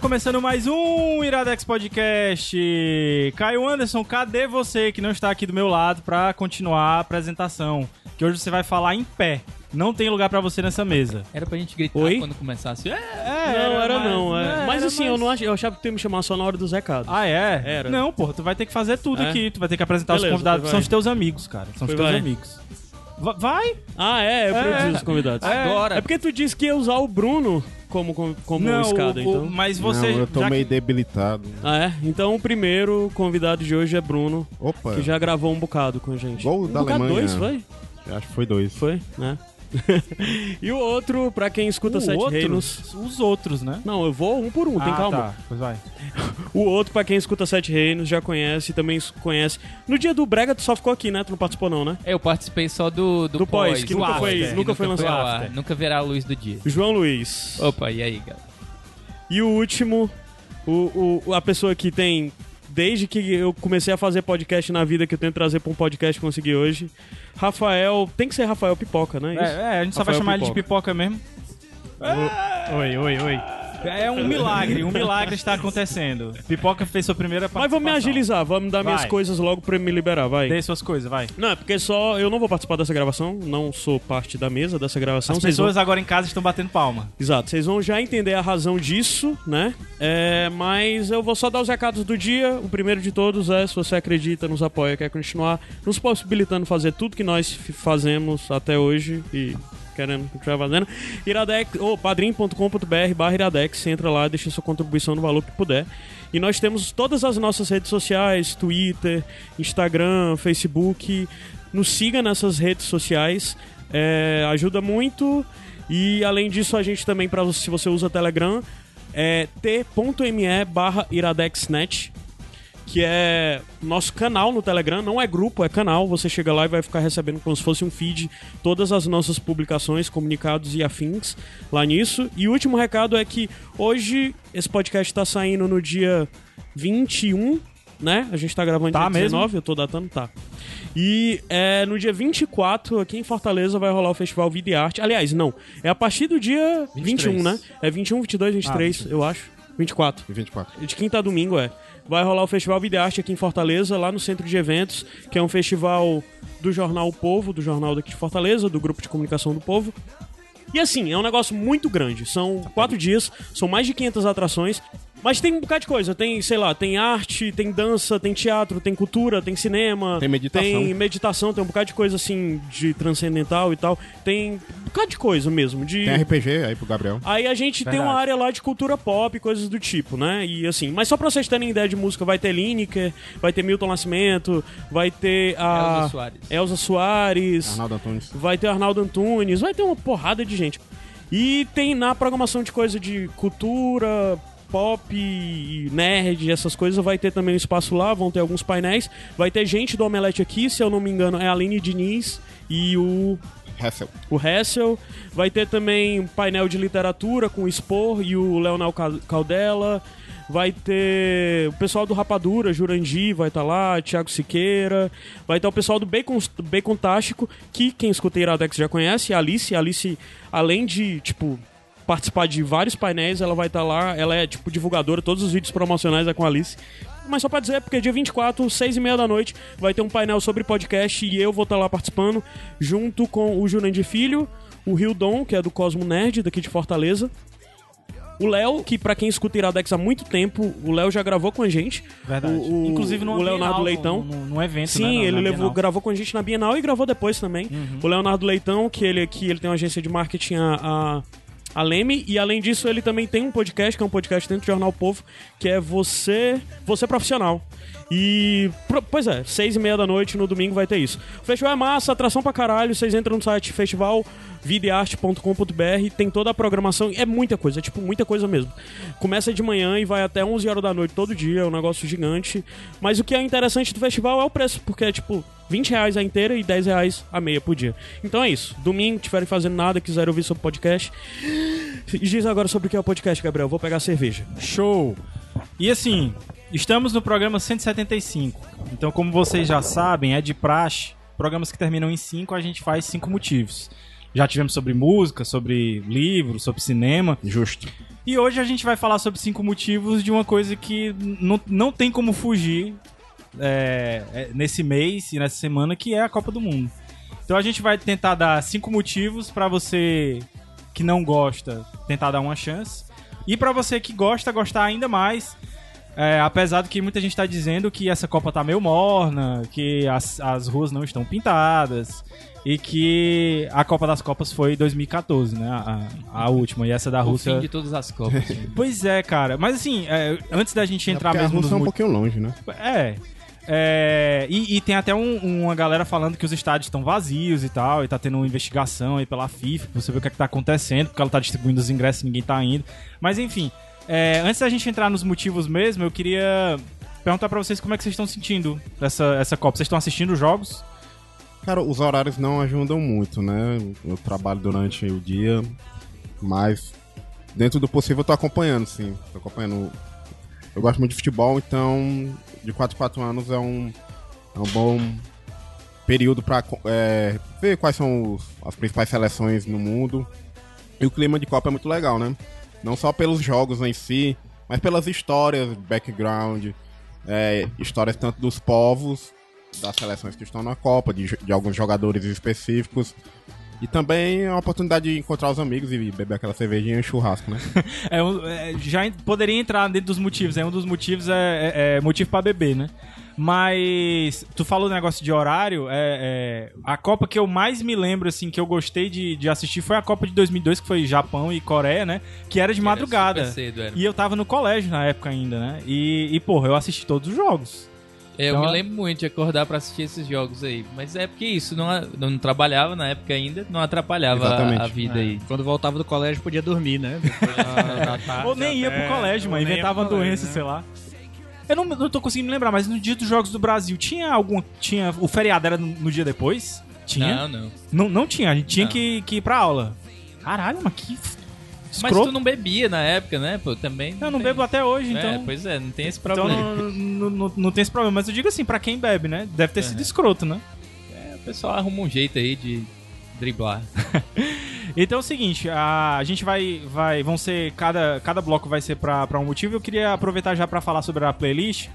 Começando mais um Iradex Podcast. Caio Anderson, cadê você que não está aqui do meu lado para continuar a apresentação? Que hoje você vai falar em pé. Não tem lugar para você nessa mesa. Era pra gente gritar Oi? quando começasse. É, É, não, era mas- não. É. mas era assim, eu não ach... eu achava que tu ia me chamar só na hora dos recados. Ah, é? Era. Não, porra, tu vai ter que fazer tudo É? aqui. Tu vai ter que apresentar os Beleza, convidados. vai. São os teus amigos, cara. São os Foi, teus vai. amigos. Va- Vai? Ah, é, eu É. produzo os convidados. É. Agora. É porque tu disse que ia usar o Bruno como, como, como não, escada, o- então. mas você. não, eu tô já meio debilitado. Ah, é? Então o primeiro convidado de hoje é Bruno, Opa, que já gravou um bocado com a gente. Gol um da bocado Alemanha. dois, foi? acho que foi dois. Foi, né? e o outro, pra quem escuta o Sete outro, Reinos. Os outros, né? Não, eu vou um por um, tem ah, calma. Tá. Pois vai. O outro, pra quem escuta Sete Reinos, já conhece, também conhece. No dia do Brega, tu só ficou aqui, né? Tu não participou, não, né? Eu participei só do, do, Do pós, que do nunca foi- after, nunca que foi lançado. After. Nunca verá a luz do dia. João Luiz. Opa, e aí, galera? E o último, o, o- a pessoa que tem. Desde que eu comecei a fazer podcast na vida, que eu tento trazer pra um podcast que consegui hoje. Rafael. Tem que ser Rafael Pipoca, né? Isso? É, é, a gente só vai Rafael chamar ele de Pipoca. pipoca mesmo. Oi, oi, oi. É um milagre, um milagre está acontecendo. Pipoca fez sua primeira Mas vamos me participação. agilizar, vamos dar minhas Vai. coisas logo pra eu me liberar, vai. Dê suas coisas, vai. Não, é porque só. Eu não vou participar dessa gravação, não sou parte da mesa dessa gravação. As vocês pessoas agora em casa estão batendo palma. Exato, vocês vão já entender a razão disso, né? É, mas eu vou só dar os recados do dia. O primeiro de todos é: se você acredita, nos apoia, quer continuar nos possibilitando fazer tudo que nós fazemos até hoje e querendo continuar fazendo, iradex, ou padrim.com.br barra iradex, entra lá, deixa sua contribuição no valor que puder. E nós temos todas as nossas redes sociais, Twitter, Instagram, Facebook. Nos siga nessas redes sociais, é, ajuda muito. E além disso, a gente também, pra, se você usa Telegram, é t.me barra iradexnet, que é nosso canal no Telegram, não é grupo, é canal. Você chega lá e vai ficar recebendo como se fosse um feed todas as nossas publicações, comunicados e afins lá nisso. E o último recado é que hoje esse podcast está saindo no dia 21, né? A gente tá gravando Tá dia mesmo? 19, eu tô datando, tá. E é, no dia 24, aqui em Fortaleza, vai rolar o Festival Vida e Arte. Aliás, não. É a partir do dia 23. 21, né? É 21, 22, 23, eu acho. 24. E 24. De quinta a domingo, é. Vai rolar o Festival Vida e Arte aqui em Fortaleza, lá no Centro de Eventos, que é um festival do jornal O Povo, do jornal daqui de Fortaleza, do Grupo de Comunicação do Povo. E assim, é um negócio muito grande. São quatro dias, são mais de 500 atrações. Mas tem um bocado de coisa. Tem, sei lá, tem arte, tem dança, tem teatro, tem cultura, tem cinema. Tem meditação. Tem meditação, tem um bocado de coisa assim, de transcendental e tal. Tem um bocado de coisa mesmo. De... Tem RPG aí pro Gabriel. Aí a gente tem Verdade. uma área lá de cultura pop, coisas do tipo, né? E assim, mas só pra vocês terem ideia de música, vai ter Lineker, vai ter Milton Nascimento, vai ter a Elza Soares. Elza Soares, Arnaldo Antunes. vai ter Arnaldo Antunes, vai ter uma porrada de gente. E tem na programação de coisa de cultura, pop, nerd, essas coisas, vai ter também um espaço lá, vão ter alguns painéis. Vai ter gente do Omelete aqui, se eu não me engano, é a Aline Diniz e o Hessel. o Hessel. Vai ter também um painel de literatura com o Spor e o Leonel Cal- Caldela. Vai ter o pessoal do Rapadura, Jurandir vai estar lá, Thiago Siqueira. Vai ter o pessoal do Bacon, Bacon Tástico, que quem escuta Iradex já conhece, a Alice. A Alice, além de, tipo, participar de vários painéis, ela vai estar lá. Ela é, tipo, divulgadora, todos os vídeos promocionais é com a Alice. Mas só pra dizer, porque dia 24, 6 e meia da noite, vai ter um painel sobre podcast e eu vou estar lá participando, junto com o Jurandir Filho, o Rio Dom, que é do Cosmo Nerd, daqui de Fortaleza. O Léo, que pra quem escuta Iradex há muito tempo, o Léo já gravou com a gente. Verdade. O, o- Inclusive no o Leonardo Leitão. No, no evento, Sim, né, ele levou, Bienal. gravou com a gente na Bienal e gravou depois também. O Leonardo Leitão, que ele aqui, ele tem uma agência de marketing, a, a a Leme. E além disso, ele também tem um podcast, que é um podcast dentro do Jornal Povo, que é Você, Você Profissional. E, pois é, seis e meia da noite no domingo vai ter isso. O festival é massa, atração pra caralho. Vocês entram no site festivalvidearte.com.br, tem toda a programação. É muita coisa, é tipo muita coisa mesmo. Começa de manhã e vai até 11 horas da noite todo dia, é um negócio gigante. Mas o que é interessante do festival é o preço, porque é tipo 20 reais a inteira e 10 reais a meia por dia. Então é isso. Domingo, tiverem fazendo nada, quiserem ouvir sobre o podcast. Diz agora sobre o que é o podcast, Gabriel. Vou pegar a cerveja. Show! E assim, estamos no programa 175. Então, como vocês já sabem, é de praxe. Programas que terminam em 5, a gente faz cinco motivos. Já tivemos sobre música, sobre livro, sobre cinema. Justo. E hoje a gente vai falar sobre cinco motivos de uma coisa que não, não tem como fugir é, é, nesse mês e nessa semana, que é a Copa do Mundo. Então a gente vai tentar dar cinco motivos pra você que não gosta tentar dar uma chance. E pra você que gosta, gostar ainda mais. É, apesar de que muita gente tá dizendo que essa Copa tá meio morna, que as, as ruas não estão pintadas. E que a Copa das Copas foi 2014, né? A, a última. E essa da O Rússia. fim de todas as copas. Pois é, cara. Mas assim, é, antes da gente entrar é porque a mesmo nos Rússia é um mo- pouquinho longe, né? É. É, e, e tem até um- uma galera falando que os estádios estão vazios e tal, e tá tendo uma investigação aí pela FIFA, pra você ver o que, é que tá acontecendo, porque ela tá distribuindo os ingressos e ninguém tá indo. Mas enfim, é, antes da gente entrar nos motivos mesmo, eu queria perguntar pra vocês como é que vocês estão sentindo essa, essa Copa. Vocês estão assistindo os jogos? Cara, os horários não ajudam muito, né? Eu trabalho durante o dia, mas dentro do possível eu tô acompanhando, sim. Tô acompanhando. Eu gosto muito de futebol, então de 4 em 4 anos é um, é um bom período pra é, ver quais são os- as principais seleções no mundo. E o clima de Copa é muito legal, né? Não só pelos jogos em si, mas pelas histórias, background, é, histórias tanto dos povos, das seleções que estão na Copa, de, de alguns jogadores específicos. E também é uma oportunidade de encontrar os amigos e beber aquela cervejinha e um churrasco, né? É, um- é, já poderia entrar dentro dos motivos. É um dos motivos é, é- é motivo pra beber, né? Mas tu falou do negócio de horário. É, é, a Copa que eu mais me lembro, assim, que eu gostei de, de assistir foi a Copa de 2002, que foi Japão e Coreia, né? Que era de madrugada. super cedo, era. E eu tava no colégio na época ainda, né? E, e porra, eu assisti todos os jogos. É, eu Então, me lembro muito de acordar pra assistir esses jogos aí. Mas é porque isso, não, não trabalhava na época ainda, não atrapalhava a, a vida É, aí. Quando voltava do colégio podia dormir, né? Depois da- da tarde Ou nem ia pro colégio, mano. Inventava doença, né? sei lá. Eu não, não tô conseguindo me lembrar, mas no dia dos Jogos do Brasil, tinha algum. Tinha. O feriado era no, no dia depois? Tinha? Não, não. Não, não tinha, a gente tinha Não. que, que ir pra aula. Caralho, mas que. Mas tu não bebia na época, né? Pô, também. Eu não tem- bebo até hoje, É, então. pois é, não tem esse então problema. não, não, não, não tem esse problema. Mas eu digo assim, pra quem bebe, né? Deve ter sido Aham. escroto, né? O pessoal arruma um jeito aí de driblar. Então é o seguinte, a, a gente vai. vai vão ser. Cada, cada bloco vai ser pra um motivo. Eu queria aproveitar já pra falar sobre a playlist.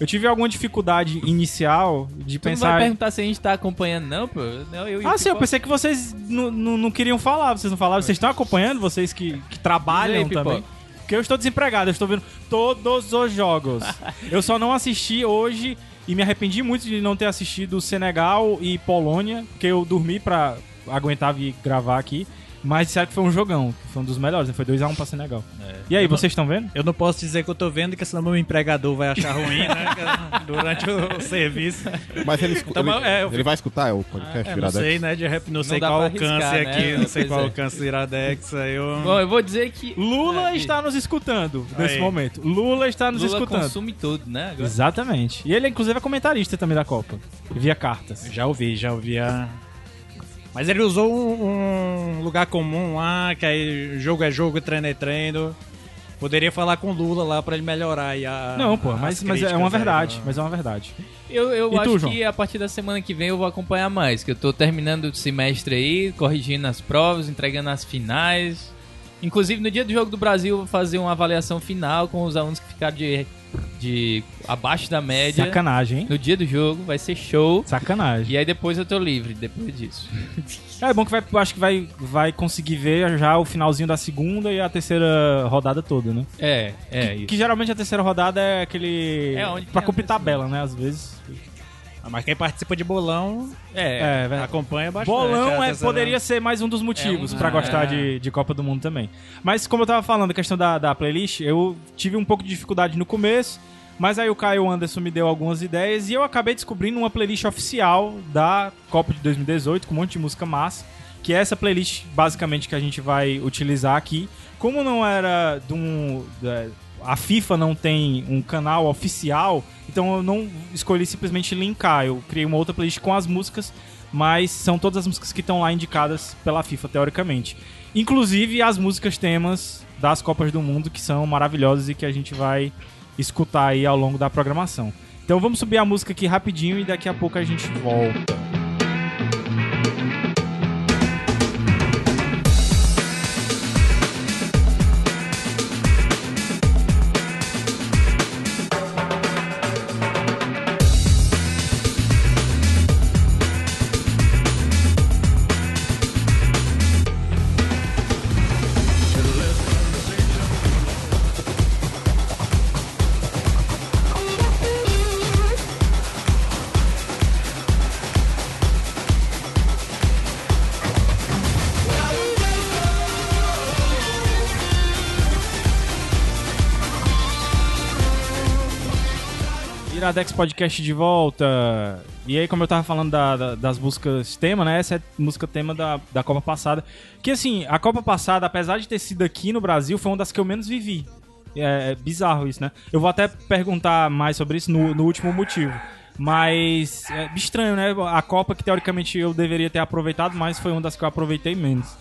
Eu tive alguma dificuldade inicial de Tu não pensar. vai perguntar se a gente tá acompanhando, não, pô? Não, eu, e o Ah, sim, eu pensei que vocês não, não, não queriam falar, vocês não falavam. Vocês estão acompanhando, vocês que, que trabalham aí, também. Porque eu estou desempregado, eu estou vendo todos os jogos. eu só não assisti hoje e me arrependi muito de não ter assistido Senegal e Polônia, porque eu dormi pra aguentar vir gravar aqui. Mas disseram que foi um jogão, que foi um dos melhores, né? Foi 2x1 pra Senegal. E aí, vocês estão vendo? Eu não posso dizer que eu tô vendo, que senão meu empregador vai achar ruim, né? Durante o serviço. Mas ele, Então, ele, é, eu- ele vai escutar o podcast É, não sei, né? De rep... não sei dá qual pra arriscar, alcance né? aqui, não sei qual é. alcance do Iradex. Aí eu... Bom, eu vou dizer que. Lula É, está nos escutando nesse Aí. momento. Lula está nos Lula escutando. consome tudo, né? Agora. Exatamente. E ele, inclusive, é comentarista também da Copa. Via cartas. Já ouvi, já ouvi a... Mas ele usou um, um lugar comum lá, que aí jogo é jogo, treino é treino. Poderia falar com o Lula lá pra ele melhorar aí a. Não, pô, as mas, mas é uma aí, verdade. né? Mas é uma verdade. Eu, eu E tu, acho João? que a partir da semana que vem eu vou acompanhar mais, que eu tô terminando o semestre aí, corrigindo as provas, entregando as finais. Inclusive, no dia do Jogo do Brasil, eu vou fazer uma avaliação final com os alunos que ficaram de, de abaixo da média. Sacanagem, hein? No dia do jogo, vai ser show. Sacanagem. E aí depois eu tô livre, depois disso. É bom que vai, acho que vai, vai conseguir ver já o finalzinho da segunda e a terceira rodada toda, né? É, é que, isso. que geralmente a terceira rodada é aquele. É, onde pra cumprir tabela, né? Às vezes. Mas quem participa de bolão É, É, acompanha bastante. Bolão é, poderia ser mais um dos motivos É um- pra gostar é. de, de Copa do Mundo também. Mas como eu tava falando, a questão da, da playlist, eu tive um pouco de dificuldade no começo, mas aí o Caio Anderson me deu algumas ideias e eu acabei descobrindo uma playlist oficial da Copa de 2018 com um monte de música massa, que é essa playlist basicamente que a gente vai utilizar aqui. Como não era de um... a FIFA não tem um canal oficial, então eu não escolhi simplesmente linkar. Eu criei uma outra playlist com as músicas, mas são todas as músicas que estão lá indicadas pela FIFA, teoricamente. Inclusive as músicas temas das Copas do Mundo, que são maravilhosas e que a gente vai escutar aí ao longo da programação. Então vamos subir a música aqui rapidinho e daqui a pouco a gente volta. Iradex Podcast de volta. E aí, como eu tava falando da- da- das músicas tema, né? Essa é a música tema da, da Copa passada. Que assim, a Copa passada, apesar de ter sido aqui no Brasil, foi uma das que eu menos vivi. É, é bizarro isso, né? Eu vou até perguntar mais sobre isso no, no último motivo. Mas é estranho, né? A Copa que teoricamente eu deveria ter aproveitado, mas foi uma das que eu aproveitei menos.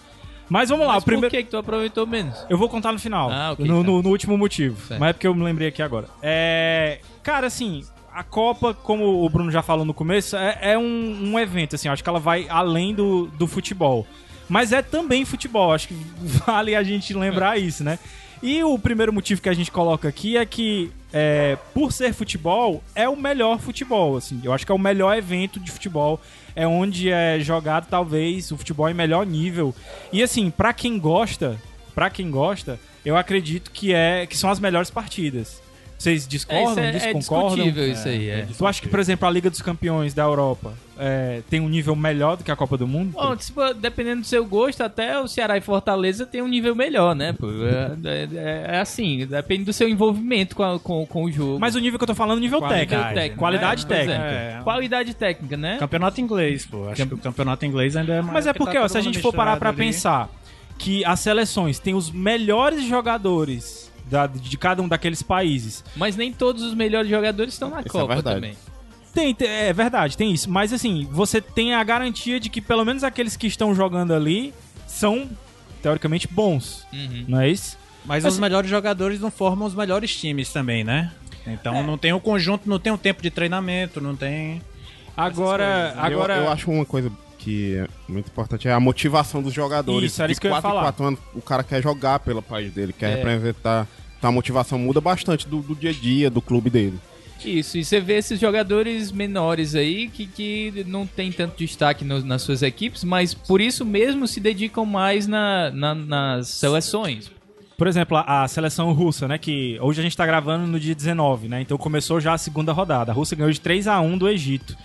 Mas vamos lá, Mas o primeiro. por que, que tu aproveitou menos? Eu vou contar no final. Ah, ok, no, tá. no- no último motivo. Certo. Mas é porque eu me lembrei aqui agora. É. Cara, assim, a Copa, como o Bruno já falou no começo, é, é um, um evento, assim, acho que ela vai além do, do futebol. Mas é também futebol, acho que vale a gente lembrar isso, né? E o primeiro motivo que a gente coloca aqui é que, é, por ser futebol, é o melhor futebol, assim. Eu acho que é o melhor evento de futebol. É onde é jogado, talvez, o futebol em melhor nível. E, assim, pra quem gosta, pra quem gosta, eu acredito que, é, que são as melhores partidas. Vocês É, discordam, isso é, é desconcordam? discutível isso aí, é. Tu acha que, por exemplo, a Liga dos Campeões da Europa é, tem um nível melhor do que a Copa do Mundo? Bom, dependendo do seu gosto, até o Ceará e Fortaleza tem um nível melhor, né? pô? É, é- é assim, depende do seu envolvimento com, a- com, com o jogo. Mas o nível que eu tô falando é nível Qualidade, técnico. técnico, Qualidade né? É. técnica. É. Qualidade técnica, né? Campeonato inglês, pô. Acho que o campeonato inglês ainda é mais. Mas é porque, tá ó, se a gente for parar pra ali. pensar que as seleções têm os melhores jogadores da- de cada um daqueles países. Mas nem todos os melhores jogadores estão na Isso é Copa verdade. também. Tem, tem- é verdade, tem isso. Mas assim, você tem a garantia de que pelo menos aqueles que estão jogando ali são, teoricamente, bons. Uhum. Não é isso? Mas Assim- os melhores jogadores não formam os melhores times também, né? Então não tem o conjunto, não tem o tempo de treinamento, não tem. Agora, Eu- agora Eu, acho uma coisa que é muito importante é a motivação dos jogadores. Isso, era De isso que eu ia falar. quatro anos, o cara quer jogar pelo país dele, quer É. representar. Então a motivação muda bastante do, do dia a dia do clube dele. Isso, e você vê esses jogadores menores aí que, que não tem tanto destaque no- nas suas equipes, mas por isso mesmo se dedicam mais na, na- nas seleções. Por exemplo, a, a seleção russa, né? Que hoje a gente tá gravando no dia 19, né? Então começou já a segunda rodada. A Rússia ganhou de 3 a 1 do Egito.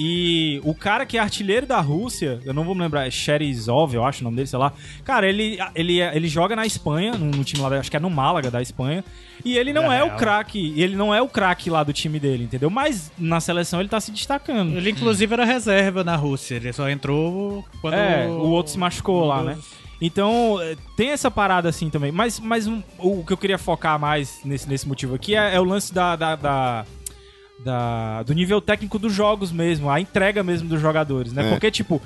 E o cara que é artilheiro da Rússia, eu não vou me lembrar, é Sherizov, eu acho o nome dele, sei lá. Cara, ele, ele, ele joga na Espanha, no, no time lá, da- acho que é no Málaga da Espanha. E ele não é, É o craque, ele não é o craque lá do time dele, entendeu? Mas na seleção ele tá se destacando. Ele inclusive era reserva na Rússia, ele só entrou quando É, o outro se machucou lá, né? Então, eh, tem essa parada assim também. Mas, mas um- o que eu queria focar mais nesse, nesse motivo aqui é, é o lance da, da, da- da- do nível técnico dos jogos mesmo, a entrega mesmo dos jogadores, né? É. Porque, tipo,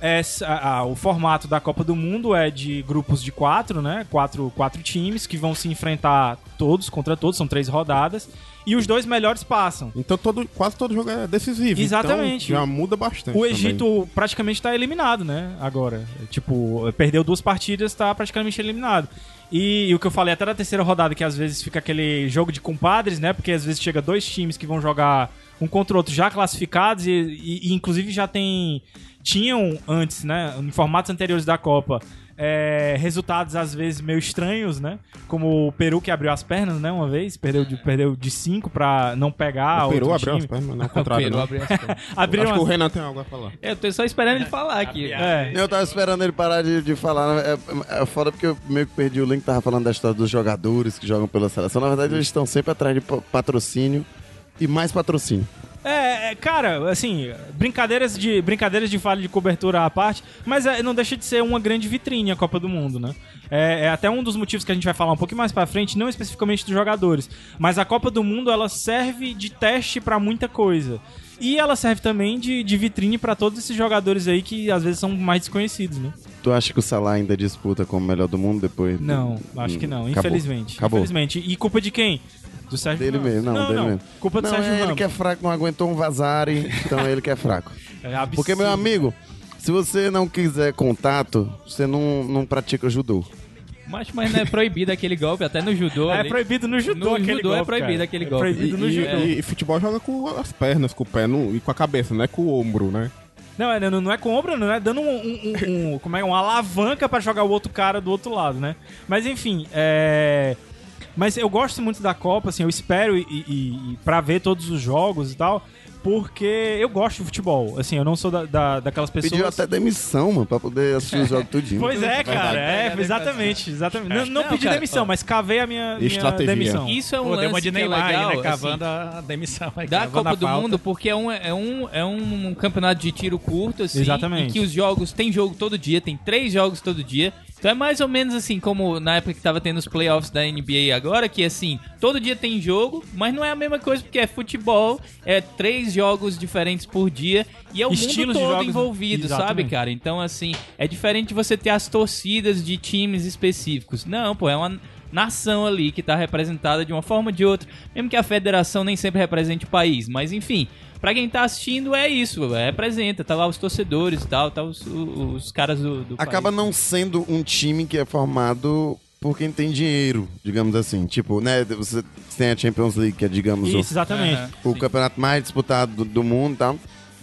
essa- a- a- o formato da Copa do Mundo é de grupos de quatro, né? Quatro, quatro times que vão se enfrentar todos contra todos, são três rodadas. E os dois melhores passam. Então todo, quase todo jogo é decisivo. Exatamente. Então, já muda bastante. O também. Egito praticamente tá eliminado, né? Agora. Tipo, perdeu duas partidas, tá praticamente eliminado. E, e o que eu falei até da terceira rodada, que às vezes fica aquele jogo de compadres, né? Porque às vezes chega dois times que vão jogar um contra o outro já classificados e, e- e, inclusive já tem tinham antes, né, em formatos anteriores da Copa, é, resultados às vezes meio estranhos, né? Como o Peru que abriu as pernas, né, uma vez, perdeu de perdeu de 5 pra não pegar o Peru outro abriu as time. pernas, não é o O contrário. Peru não. abriu as pernas. Abriram Acho que o as... Renan tem algo a falar. Eu tô só esperando ele falar aqui. é, Eu tava esperando ele parar de, de falar. né? É, é foda porque eu meio que perdi o link, tava falando da história dos jogadores que jogam pela seleção. Na verdade, eles estão sempre atrás de pa- patrocínio e mais patrocínio. É, é, cara, assim, brincadeiras de brincadeiras de falha de cobertura à parte, mas é, não deixa de ser uma grande vitrine a Copa do Mundo, né? É, é até um dos motivos que a gente vai falar um pouquinho mais pra frente, não especificamente dos jogadores, mas a Copa do Mundo ela serve de teste pra muita coisa. E ela serve também de, de vitrine pra todos esses jogadores aí que às vezes são mais desconhecidos, né? Tu acha que o Salah ainda disputa como melhor do mundo depois? do- Não, acho que não, Acabou. infelizmente. Acabou. Infelizmente. E culpa de quem? Do Sérgio Dele Ramos. mesmo, não, dele mesmo. Culpa do Não, Sérgio é ele Ramos. que é fraco, não aguentou um vazare, então é ele que é fraco. É absurdo. Porque, meu amigo, se você não quiser contato, você não, não pratica judô. Mas, mas não é proibido aquele golpe, até no judô. É ali. proibido no judô No aquele judô é golpe, proibido cara. aquele É golpe. proibido no E, judô. e- e futebol joga com as pernas, com o pé no- e com a cabeça, não é com o ombro, né? Não, é, não, não é com ombro, não é dando um, um- um- um- como é, uma alavanca pra jogar o outro cara do outro lado, né? Mas enfim, é... Mas eu gosto muito da Copa, assim, eu espero e, e, e pra ver todos os jogos e tal, porque eu gosto de futebol. Assim, eu não sou da, da- daquelas pessoas... Pediu até demissão, mano, pra poder assistir o jogo tudinho. Pois é, cara, é, exatamente, exatamente. Não, não Não, pedi cara, demissão, ó. mas cavei a minha, minha demissão. Isso é um Pô, lance deu uma de que é Neymar legal, aí, né? assim, Cavando a demissão. aí, da Copa do. Mundo, porque é um, é, um, é um campeonato de tiro curto, assim. Exatamente. E que os jogos, tem jogo todo dia, tem três jogos todo dia. Então é mais ou menos assim, como na época que tava tendo os playoffs da NBA agora, que assim, todo dia tem jogo, mas não é a mesma coisa, porque é futebol, é três jogos diferentes por dia, e é o Estilos de mundo todo jogos, né? envolvido, sabe, Exatamente. cara? Então, assim, é diferente de você ter as torcidas de times específicos. Não, pô, é uma nação ali que tá representada de uma forma ou de outra, mesmo que a federação nem sempre represente o país, mas enfim, pra quem tá assistindo é isso, é, representa, tá lá os torcedores e tal, tá os, os, os caras do, do Acaba país. não sendo um time que é formado por quem tem dinheiro, digamos assim. Tipo, né, você tem a Champions League, que é, digamos, o- Isso, exatamente. O, Sim. campeonato mais disputado do, do mundo e tal.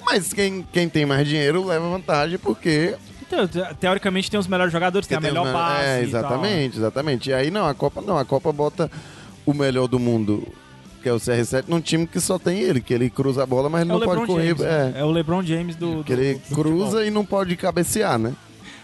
Mas quem, quem tem mais dinheiro leva vantagem porque Então, te- teoricamente tem os melhores jogadores, tem a Porque melhor base. É, e tal. exatamente, exatamente. E aí não, a Copa não, a Copa bota o melhor do mundo, que é o CR7, num time que só tem ele, que ele cruza a bola, mas É não o pode LeBron correr. James. né? É, É o LeBron James do. que do- ele do cruza futebol. e não pode cabecear, né?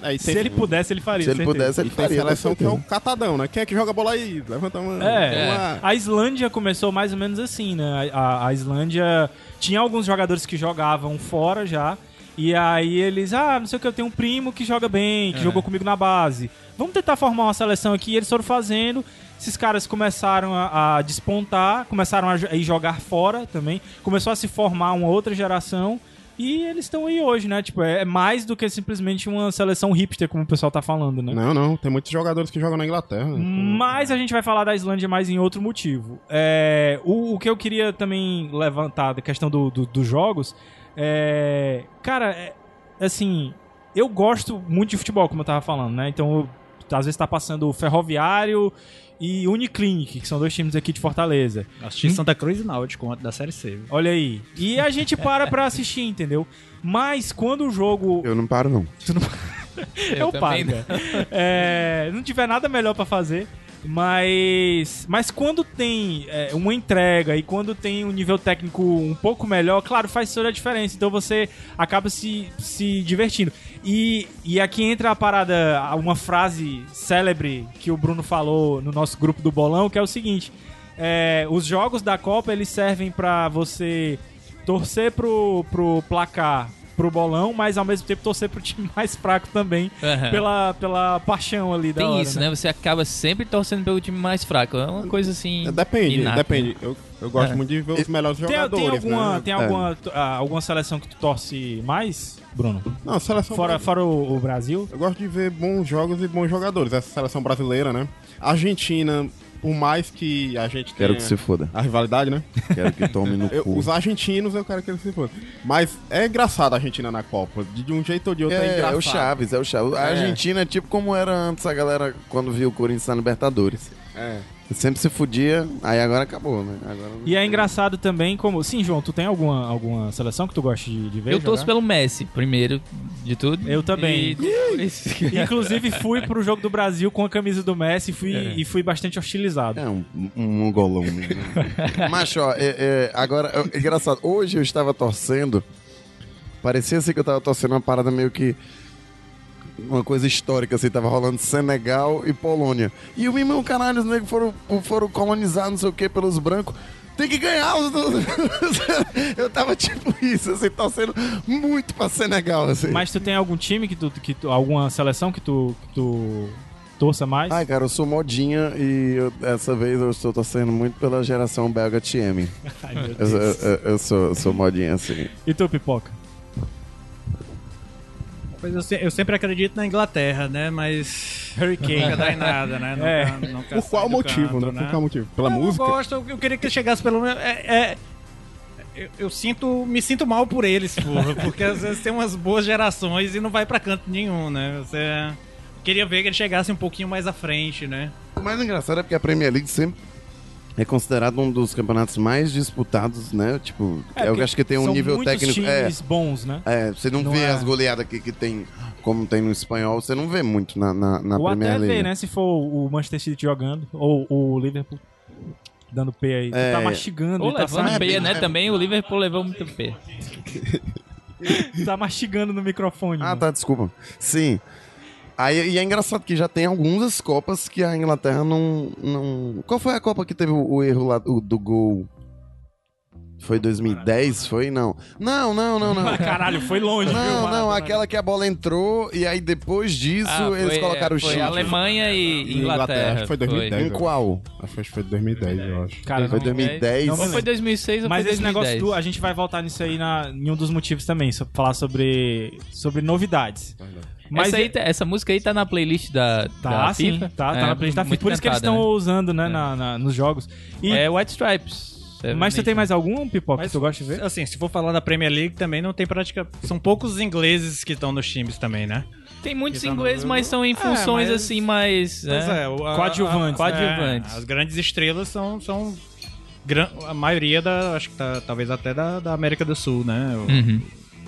E Se ele pudesse, ele faria. Se ele certeza. pudesse, ele e tem faria. seleção que é o catadão, né? Quem é que joga a bola aí? Levanta a mão. É, lá. a Islândia começou mais ou menos assim, né? A, a Islândia tinha alguns jogadores que jogavam fora já. E aí eles, ah, não sei o que, eu tenho um primo que joga bem, que É. jogou comigo na base. Vamos tentar formar uma seleção aqui. E eles foram fazendo. Esses caras começaram a, a despontar, começaram a, a ir jogar fora também. Começou a se formar uma outra geração. E eles estão aí hoje, né? Tipo, é mais do que simplesmente uma seleção hipster, como o pessoal tá falando, né? Não, não. Tem muitos jogadores que jogam na Inglaterra. Mas a gente vai falar da Islândia mais em outro motivo. É, o, o que eu queria também levantar da questão do- do- dos jogos é. Cara, é, assim. Eu gosto muito de futebol, como eu tava falando, né? Então, eu- às vezes tá passando o Ferroviário e Uniclinic, que são dois times aqui de Fortaleza. Assisti Santa Cruz e Náutico ontem da Série C. viu? Olha aí. E a gente para pra assistir, entendeu? Mas quando o jogo. Eu não paro, não. Eu, paro. também não. É, não tiver nada melhor pra fazer. Mas, mas quando tem é, uma entrega e quando tem um nível técnico um pouco melhor, claro, faz toda a diferença. Então você acaba se, se divertindo. E, e aqui entra a parada, uma frase célebre que o Bruno falou no nosso grupo do Bolão, que é o seguinte: é, os jogos da Copa eles servem pra você torcer pro, pro placar pro bolão, mas ao mesmo tempo torcer pro time mais fraco também, Aham. pela, pela paixão ali da Tem hora, isso, né? Você acaba sempre torcendo pelo time mais fraco. É uma coisa assim. É, Depende, inata, depende. Eu, eu gosto É. muito de ver os melhores Tem, tem jogadores, alguma, né? tem É. alguma, ah, alguma seleção que tu torce mais, Bruno? Não, seleção Fora, fora o, o Brasil? Eu gosto de ver bons jogos e bons jogadores. Essa seleção brasileira, né? Argentina, por mais que a gente Quero tenha que se foda. a rivalidade, né? Quero que tome no Eu- cu. os argentinos eu quero que eles se fodam. Mas é engraçado a Argentina na Copa. De, de um jeito ou de outro é, É, engraçado. é o Chaves, é o Chaves. A É. Argentina é tipo como era antes a galera quando viu o Corinthians na Libertadores. É. Sempre se fudia, aí agora acabou, né? Agora E é tem. engraçado também como... Sim, João, tu tem alguma, alguma seleção que tu gosta de, de ver Eu torço jogar? pelo Messi, primeiro de tudo. Eu também. E Inclusive fui pro jogo do Brasil com a camisa do Messi e fui, e fui bastante hostilizado. É um, um mongolão mesmo. Mas, ó, é, é, agora, é, engraçado, hoje eu estava torcendo, parecia assim que eu estava torcendo uma parada meio que uma coisa histórica, assim, tava rolando Senegal e Polônia. E o meu irmão, caralho, os negros foram, foram colonizados, não sei o que, pelos brancos. Tem que ganhar os Eu tava tipo isso, assim, torcendo muito pra Senegal, assim. Mas tu tem algum time que tu, que tu alguma seleção que tu, que tu torça mais? Ai, cara, eu sou modinha e eu- dessa vez eu estou torcendo muito pela geração belga TM. Ai, meu Eu, Deus. eu- eu- eu sou, eu sou modinha assim. E tu, Pipoca? Pois eu, se- eu sempre acredito na Inglaterra, né? Mas. Hurricane. Nunca dá em nada, né? Nunca, É. nunca Por qual motivo, canto, né? Por qual motivo? Pela eu música? gosto, eu queria que chegasse pelo menos. É, é- eu, eu sinto, me sinto mal por eles, porra, porque às vezes tem umas boas gerações e não vai pra canto nenhum, né? Você queria ver que eles chegassem um pouquinho mais à frente, né? O mais engraçado é porque a Premier League sempre é considerado um dos campeonatos mais disputados, né? Tipo, eu porque acho que tem um são nível técnico. É, times bons, né? é, você não, Não vê é- as goleadas que, que tem, como tem no espanhol, você não vê muito na, na, na Ou Premier até League. ver, né? Se for o Manchester City jogando, ou o Liverpool dando P aí. Tu É. tá mastigando, Ou tá, levando saindo- P, né? Também o Liverpool levou muito P. tá mastigando no microfone. Ah, mano. tá, desculpa. Sim. Aí, e é engraçado que já tem algumas Copas que a Inglaterra não. não... Qual foi a Copa que teve o, o erro lá do, do gol? Foi 2010? Foi? Não. Não, não, não, não. Caralho, foi longe, viu? Não, não, Maradona? aquela que a bola entrou e aí depois disso Ah, eles foi- colocaram o foi chute. Alemanha e Inglaterra, Inglaterra. acho que foi 2010. Em qual? Acho que foi 2010, eu acho. Cara, Foi não- 2010. não foi 2006 ou Mas foi esse 2010. negócio do. A gente vai voltar nisso aí na, em um dos motivos também, só pra falar sobre, sobre novidades. Mas essa, aí tá- essa música aí tá na playlist da, Tá, da sim, FIFA? tá, tá É, na playlist da FIFA. Por isso que eles estão usando, né, na, na- nos jogos. E, né? É White Stripes. mas você tem mais algum, Pipoca, Mas- que tu gosta de ver? Assim, se for falar da Premier League também não tem prática. São poucos ingleses que estão nos times também, né? Tem muitos tá ingleses, mas são em É, funções mas- assim mais... Pois né? é, o- a- Coadjuvantes. a- Coadjuvantes. é, as grandes estrelas são. são gran- a maioria da. Acho que tá, talvez até da, da América do Sul, né? O- Uhum.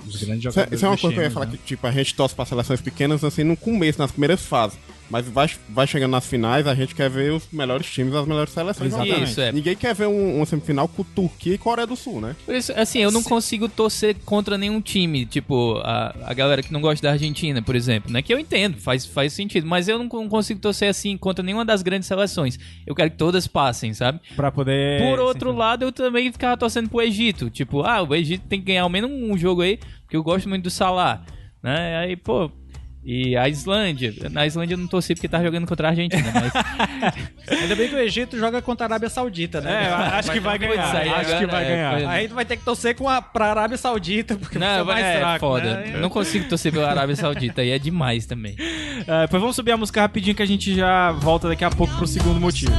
Grandes Isso é, jogadores. isso é uma coisa que eu ia falar né? que, tipo, a gente torce pra seleções pequenas, assim, no começo, nas primeiras fases. Mas vai, vai chegando nas finais, a gente quer ver os melhores times, as melhores seleções. Exatamente. Isso, é. Ninguém quer ver um, uma semifinal com Turquia e Coreia do Sul, né? Por isso, assim, eu não consigo torcer contra nenhum time. Tipo, a, a galera que não gosta da Argentina, por exemplo, né? Que eu entendo, faz, faz sentido. Mas eu não, não consigo torcer assim contra nenhuma das grandes seleções. Eu quero que todas passem, sabe? Pra poder. Por outro sim, lado, eu também ficava torcendo pro Egito. Tipo, ah, o Egito tem que ganhar ao menos um jogo aí, porque eu gosto muito do Salah. Né? Aí, pô. E a Islândia. Na Islândia eu não torci porque tá jogando contra a Argentina, mas. Ainda bem que o Egito joga contra a Arábia Saudita, né? É, eu acho que vai ganhar. Acho que agora vai é, ganhar. foi- Aí tu vai ter que torcer com a, pra Arábia Saudita, porque você é Não, mais é fraco, foda. né? Não consigo torcer pela Arábia Saudita, aí é demais também. É, pois vamos subir a música rapidinho que a gente já volta daqui a pouco pro segundo motivo.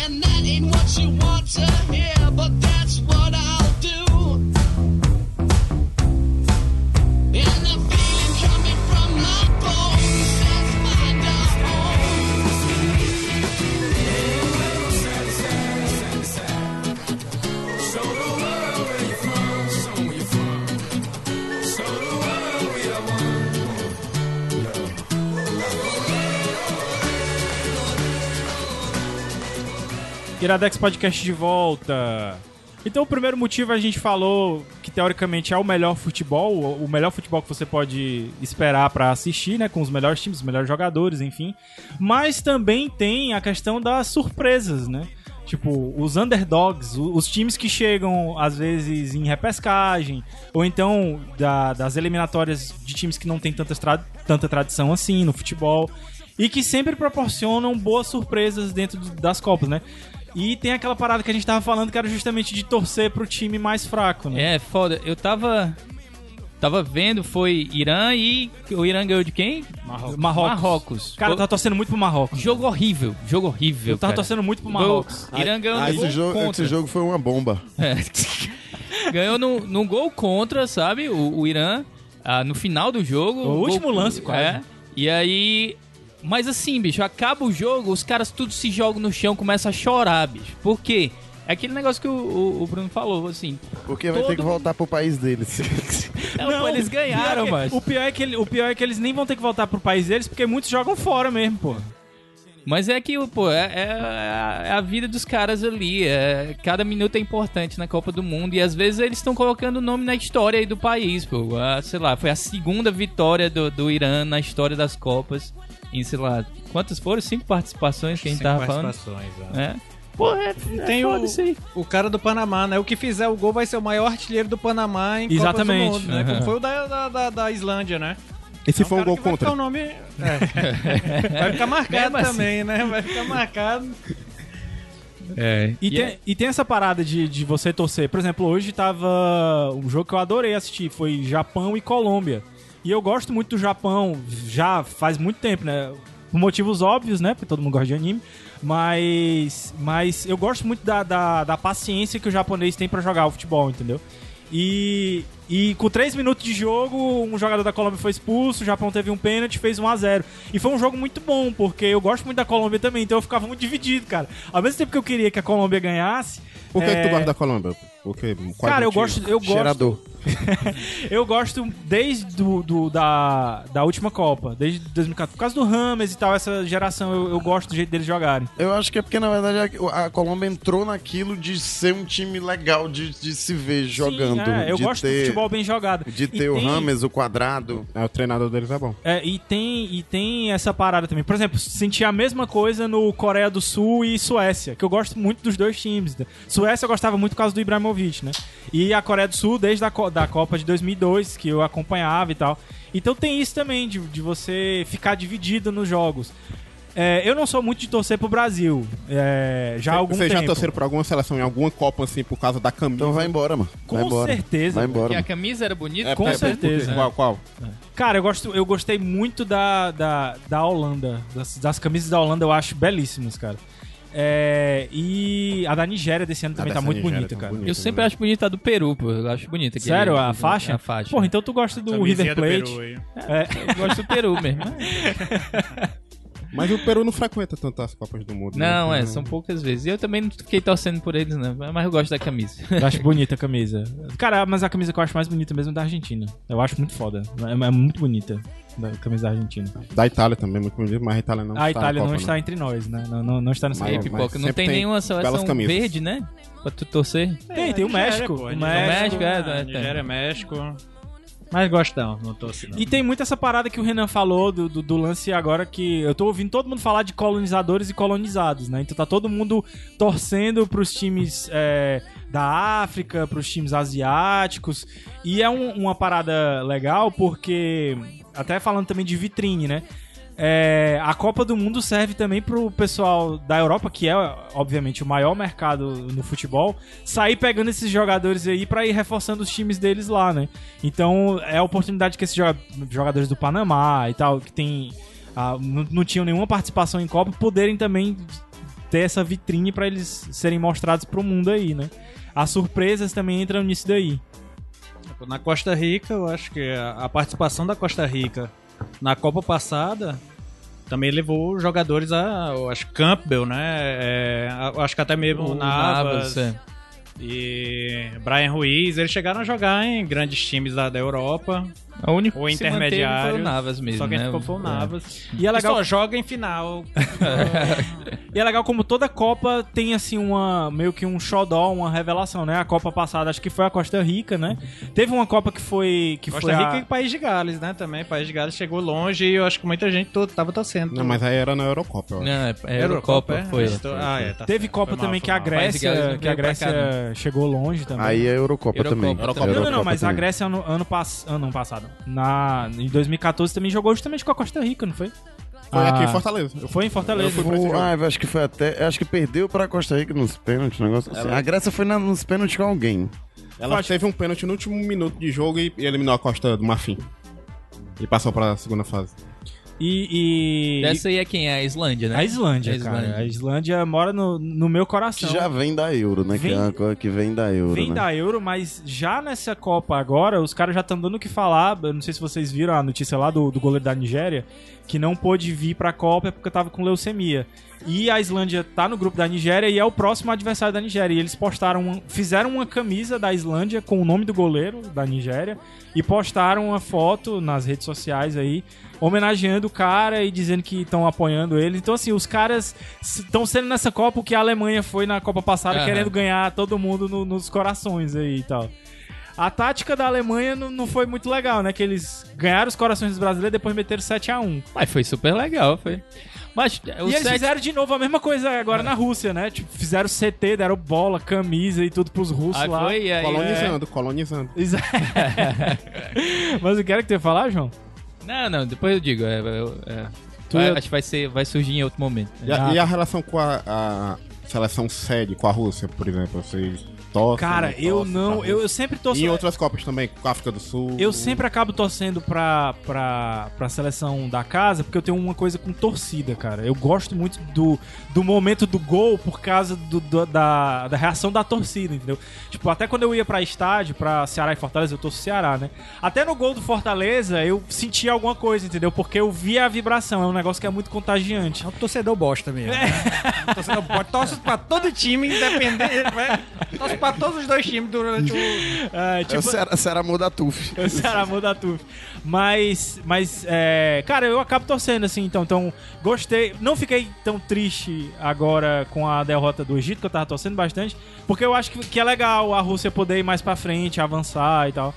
And that ain't what you want to hear, but Iradex Podcast de volta. Então, o primeiro motivo a gente falou que teoricamente é o melhor futebol, o melhor futebol que você pode esperar pra assistir, né, com os melhores times, os melhores jogadores, enfim. Mas também tem a questão das surpresas, né? Tipo, os underdogs, os times que chegam às vezes em repescagem, ou então da- das eliminatórias de times que não tem tantas tra- tanta tradição assim no futebol, e que sempre proporcionam boas surpresas dentro das Copas, né? E tem aquela parada que a gente tava falando que era justamente de torcer pro time mais fraco, né? É, foda. Eu tava. Tava vendo, foi Irã e. O Irã ganhou de quem? Marrocos. Marrocos. Cara, eu tava torcendo muito pro Marrocos. Jogo horrível, jogo horrível. Eu tava cara. torcendo muito pro Gol- Marrocos. Irã ganhou Ah, gol esse, jogo, contra. esse jogo foi uma bomba. É. ganhou no, no gol contra, sabe? O, o Irã, ah, no final do jogo. O gol- último lance, quase. É. E aí. Mas assim, bicho, acaba o jogo, os caras tudo se jogam no chão, começam a chorar, bicho. Por quê? É aquele negócio que o, o- o Bruno falou, assim. Porque vai ter que voltar pro país deles. Não, pô, eles ganharam, pior que- mas. O pior, é que ele- o pior é que eles nem vão ter que voltar pro país deles, porque muitos jogam fora mesmo, pô. Mas é que, pô, é, é a- é a vida dos caras ali. É, cada minuto é importante na Copa do Mundo. E às vezes eles estão colocando o nome na história aí do país, pô. Ah, sei lá, foi a segunda vitória do, do Irã na história das Copas. Em, sei lá, quantas foram? Cinco participações que a gente Cinco tava falando. participações, é. É. Pô, é, Tem é o, isso aí. o cara do Panamá, né? O que fizer o gol vai ser o maior artilheiro do Panamá em Exatamente. Copas do Mundo, né? Uhum. Como foi o da, da, da- da Islândia, né? E se É for um cara gol que vai contra? ficar o nome... é. Vai ficar marcado Mesmo assim. também, né? Vai ficar marcado. É. E, tem, e tem essa parada de, de você torcer. Por exemplo, hoje tava um jogo que eu adorei assistir, foi Japão e Colômbia. E eu gosto muito do Japão, já faz muito tempo, né? Por motivos óbvios, né? Porque todo mundo gosta de anime. Mas, mas eu gosto muito da, da, da paciência que o japonês tem pra jogar o futebol, entendeu? E, e com 3 minutos de jogo, um jogador da Colômbia foi expulso, o Japão teve um pênalti, fez 1 a 0 E foi um jogo muito bom, porque eu gosto muito da Colômbia também, então eu ficava muito dividido, cara. Ao mesmo tempo que eu queria que a Colômbia ganhasse. Por que, é, que tu gosta da Colômbia? Porque, qual Cara, eu gosto, eu gosto, eu gosto desde do, do- da, da última Copa, desde 2014. Por causa do Rames e tal, essa geração, eu, eu gosto do jeito deles jogarem. Eu acho que é porque, na verdade, a, a Colômbia entrou naquilo de ser um time legal de, de se ver jogando. Sim, é, eu de gosto ter, do futebol bem jogado. De E ter o tem- Rames, o quadrado. É, o treinador deles é bom. É, e tem, e tem essa parada também. Por exemplo, senti a mesma coisa no Coreia do Sul e Suécia, que eu gosto muito dos dois times. né? Suécia eu gostava muito por causa do Ibrahimovic, né? E a Coreia do Sul desde a co- da Copa de 2002, que eu acompanhava e tal. Então tem isso também, de, de você ficar dividido nos jogos. É, eu não sou muito de torcer pro Brasil, é, já há algum Vocês já tempo. torceram pra alguma seleção em alguma Copa, assim, por causa da camisa? Então vai embora, mano. Com vai embora. certeza, Vai embora. Que a mano. camisa era bonita? É, com é, por- certeza. por- Qual? qual? Cara, eu, gosto, eu gostei muito da, da, da Holanda. Das, das camisas da Holanda eu acho belíssimas, cara. É, e a da Nigéria desse ano também tá muito Nigéria bonita, tá cara. bonita. Eu sempre acho bonita a do Peru, pô. Eu acho bonita. Sério, a faixa? A faixa. Porra, então tu gosta do River do Plate. Peru aí. É, Eu gosto do Peru mesmo. Mas o Peru não frequenta tanto as Copas do Mundo. Não, né? é, são poucas vezes. E eu também não fiquei torcendo por eles, não. Mas eu gosto da camisa. eu acho bonita a camisa. Cara, mas a camisa que eu acho mais bonita mesmo é da Argentina. Eu acho muito foda. É, é muito bonita a camisa da Argentina. Da Itália também, muito bonito, mas a Itália não a está Itália na não Copa, está entre nós, né? Não, não, não está nessa Mas- Copa. pipoca, não tem, tem nenhuma seleção belas camisas. verde, né? Pra tu torcer. Tem, tem o México. o Nigéria, México, é, né? é, Nigéria, México. Mas gosto não, tô assim. E tem muito essa parada que o Renan falou do, do, do lance agora que eu tô ouvindo todo mundo falar de colonizadores e colonizados, né? Então tá todo mundo torcendo pros times é, da África, pros times asiáticos. E é um- uma parada legal porque, até falando também de vitrine, né? É, a Copa do Mundo serve também pro pessoal da Europa, que é, obviamente, o maior mercado no futebol, sair pegando esses jogadores aí pra ir reforçando os times deles lá, né? Então, é a oportunidade que esses joga- jogadores do Panamá e tal, que tem, ah, não, não tinham nenhuma participação em Copa, poderem também ter essa vitrine pra eles serem mostrados pro mundo aí, né? As surpresas também entram nisso daí. Na Costa Rica, eu acho que a participação da Costa Rica na Copa passada também levou jogadores a. Acho Campbell, né? É, acho que até mesmo o Navas, é. e Brian Ruiz. Eles chegaram a jogar em grandes times da Europa. O único O que se manteve intermediário. foi o Navas mesmo, só quem né? ficou foi o Navas. E é legal só joga em final. E é legal como toda Copa tem assim uma meio que um xodó, uma revelação, né? A Copa passada acho que foi a Costa Rica, né? Teve uma Copa que foi que Costa foi Rica a... e País de Gales, né? Também. País de Gales chegou longe e eu acho que muita gente to- tava torcendo. Não, mas aí era na Eurocopa, eu acho. Não, é, é Eurocopa, Eurocopa, é? foi. Estou- Ah, é, tá Teve certo. Copa Foi mal, também foi que a Grécia, que a Grécia cá, chegou longe também. Aí é Eurocopa, Eurocopa. também. Eurocopa. Não, não, não, mas a. Grécia ano, ano, pass... ano passado, na, em 2014 também jogou justamente com a Costa Rica, não foi? Foi Ah, aqui em Fortaleza. Eu Foi em Fortaleza. Eu fui pra esse O- jogo. ah, eu acho que foi até. eu Acho que perdeu pra Costa Rica nos pênaltis, um negócio assim. A Grécia foi na- nos pênaltis com alguém. Ela teve um pênalti no último minuto de jogo e, e eliminou a Costa do Marfim. E passou pra segunda fase. E. e... Essa aí é quem? É a Islândia, né? A Islândia, A cara. Islândia. A Islândia mora no, no meu Que coração. já vem da Euro, né? Que Vem- é uma coisa que vem da Euro, Vem né? da Euro, mas já nessa Copa agora, os caras já estão dando o que falar. Eu não sei se vocês viram a notícia lá do, do goleiro da Nigéria, que não pôde vir pra Copa porque tava com leucemia. E a Islândia tá no grupo da Nigéria e é o próximo adversário da Nigéria. E eles postaram, fizeram uma camisa da Islândia com o nome do goleiro da Nigéria e postaram uma foto nas redes sociais aí, homenageando o cara e dizendo que estão apoiando ele. Então, assim, os caras estão sendo nessa Copa o que a Alemanha foi na Copa passada, Aham. querendo ganhar todo mundo no- nos corações aí e tal. A tática da Alemanha não, não foi muito legal, né? Que eles ganharam os corações dos brasileiros e depois meteram 7x1. Mas foi super legal, foi. Mas o E eles sete- fizeram de novo a mesma coisa agora na Rússia, né? Tipo, fizeram CT, deram bola, camisa e tudo pros russos Aí lá. foi, e aí, Colonizando, colonizando. Exa- Mas o que era que tu ia falar, João? Não, não, depois eu digo. é, eu- é. Tu Vai- Acho que vai, ser, vai surgir em outro momento. E a, e a relação com a, a seleção sede, com a Rússia, por exemplo? Vocês torcem? Cara, eu torcem não. Eu, eu sempre torço. E em outras Copas também, com a África do Sul. Eu sempre acabo torcendo pra, pra, pra seleção da casa, porque eu tenho uma coisa com torcida, cara. Eu gosto muito do, do momento do gol por causa do, do- da, da reação da torcida, entendeu? Tipo, até quando eu ia pra estádio, pra Ceará e Fortaleza, eu torço Ceará, né? Até no gol do Fortaleza, eu sentia alguma coisa, entendeu? Porque eu via a vibração, é um negócio que é muito contagiante. É um torcedor bosta mesmo. né? Um torcedor bosta. Torce pra todo time, independente. Torce pra todos os dois times durante o. É, É tipo, o Ceará, Ceará muda Tuf. O Ceará muda tudo. Mas, mas é, cara, eu acabo torcendo assim, então, então gostei. Não fiquei tão triste agora com a derrota do Egito, que eu tava torcendo bastante, porque eu acho que, que é legal a Rússia poder ir mais pra frente, avançar e tal.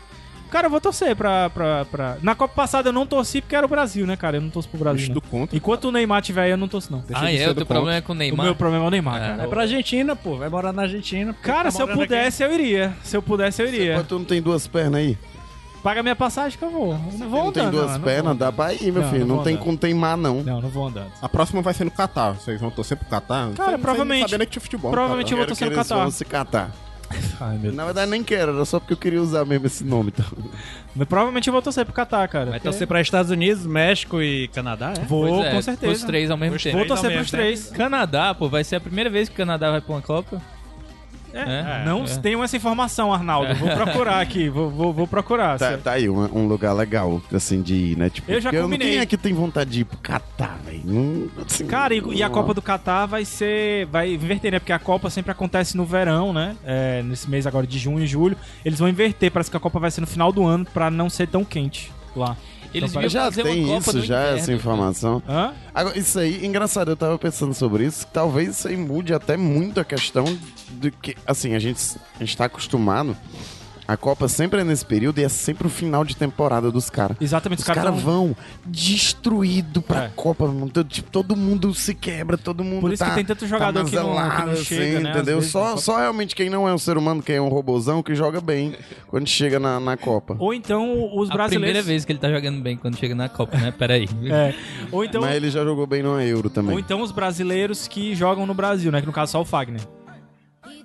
Cara, eu vou torcer pra, pra, pra... Na Copa passada eu não torci porque era o Brasil, né, cara? Eu não torço pro Brasil. Não. do contra. Enquanto o Neymar tiver aí, eu não torço, não. Deixa Ah, é? O teu problema é com o O Neymar? meu problema é o Neymar, É. cara. Vai pra Argentina, pô. Vai morar na Argentina. Cara, Tá se eu morando aqui. pudesse, eu iria. Se eu pudesse, eu iria. Mas tu não tem duas pernas aí? Paga minha passagem que eu vou. Eu não vou não tem duas não, não pernas? Dá pra ir, meu Não, filho. não Não, tem andar. com teimar, não. Não, não vou andando. A próxima vai ser no Catar. Vocês vão torcer pro Catar? Não não sei provavelmente- Sabendo que tinha futebol. provavelmente eu vou torcer no Catar. vão se catar. Ai, meu Na verdade, nem quero. Era só porque eu queria usar mesmo esse nome. Então. Mas Provavelmente eu vou torcer pro Catar, cara. Vai porque- torcer pra Estados Unidos, México e Canadá, é? Vou, é, com certeza. Os três ao mesmo Os tempo. Vou torcer pros três. Canadá, pô, vai ser a primeira vez que o Canadá vai pra uma Copa. É, É, não é. tenho essa informação, Arnaldo. Vou procurar aqui. Vou, vou, vou procurar. Tá, tá aí um, um lugar legal, assim, de ir, né? Tipo, Eu já combinei. Quem é que tem vontade de ir pro Catar, velho? Assim, Cara, e, e a Copa do Catar vai ser. Vai inverter, né? Porque a Copa sempre acontece no verão, né? É, nesse mês agora de junho e julho. Eles vão inverter. Parece que a Copa vai ser no final do ano pra não ser tão quente lá. Eles Então, Já tem isso, já, inverno, essa informação. Hã? Agora, isso aí, engraçado, eu tava pensando sobre isso, que talvez isso aí mude até muito a questão do que, assim, a gente, a gente tá acostumado, a Copa sempre é nesse período e é sempre o final de temporada dos caras. Exatamente, Os os caras tão- vão destruído pra É. Copa, mano. Tipo, todo mundo se quebra, todo mundo Por isso tá, que tem tanto jogador tá que não- que não chega, né, às entendeu? vezes, só, só realmente quem não é um ser humano, quem é um robozão, que joga bem quando chega na, na Copa. Ou então os A brasileiros. primeira vez que ele tá jogando bem quando chega na Copa, né? Peraí. É. Ou então. Mas ele já jogou bem no Euro também. Ou então os brasileiros que jogam no Brasil, né? Que no caso só o Fagner.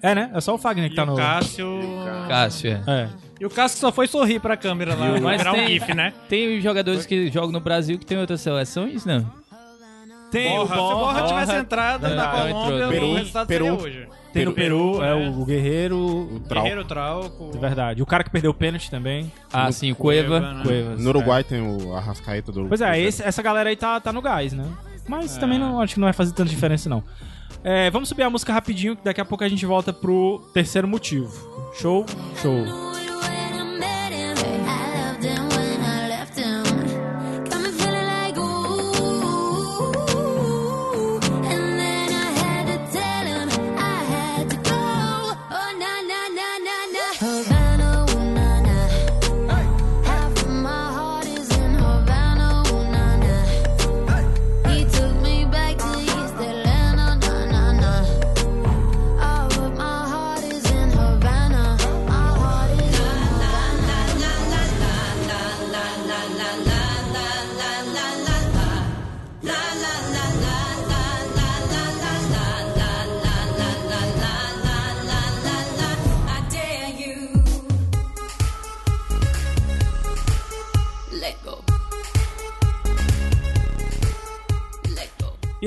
É, né? É só o Fagner que E tá o no. Cássio. Cássio, é. É. E o Cássio só foi sorrir pra câmera lá. Mas virar um tem- GIF, né? Tem jogadores que jogam no Brasil que tem outras seleções, não? Tem Porra, o se o Borra Borra, tivesse entrado na não Colômbia, entrou. o Peru, resultado Peru. seria hoje. tem no Peru, é o, o Guerreiro. O Trau. Guerreiro Trauco. É verdade. O cara que perdeu o pênalti também. Ah, sim, o Cueva. né? Cuevas. No Uruguai tem o Arrascaeta do Pois é, esse- essa galera aí tá, tá no gás, né? Mas também não acho que não vai fazer tanta diferença, não. É, vamos subir a música rapidinho, que daqui a pouco a gente volta pro terceiro motivo. Show? Show.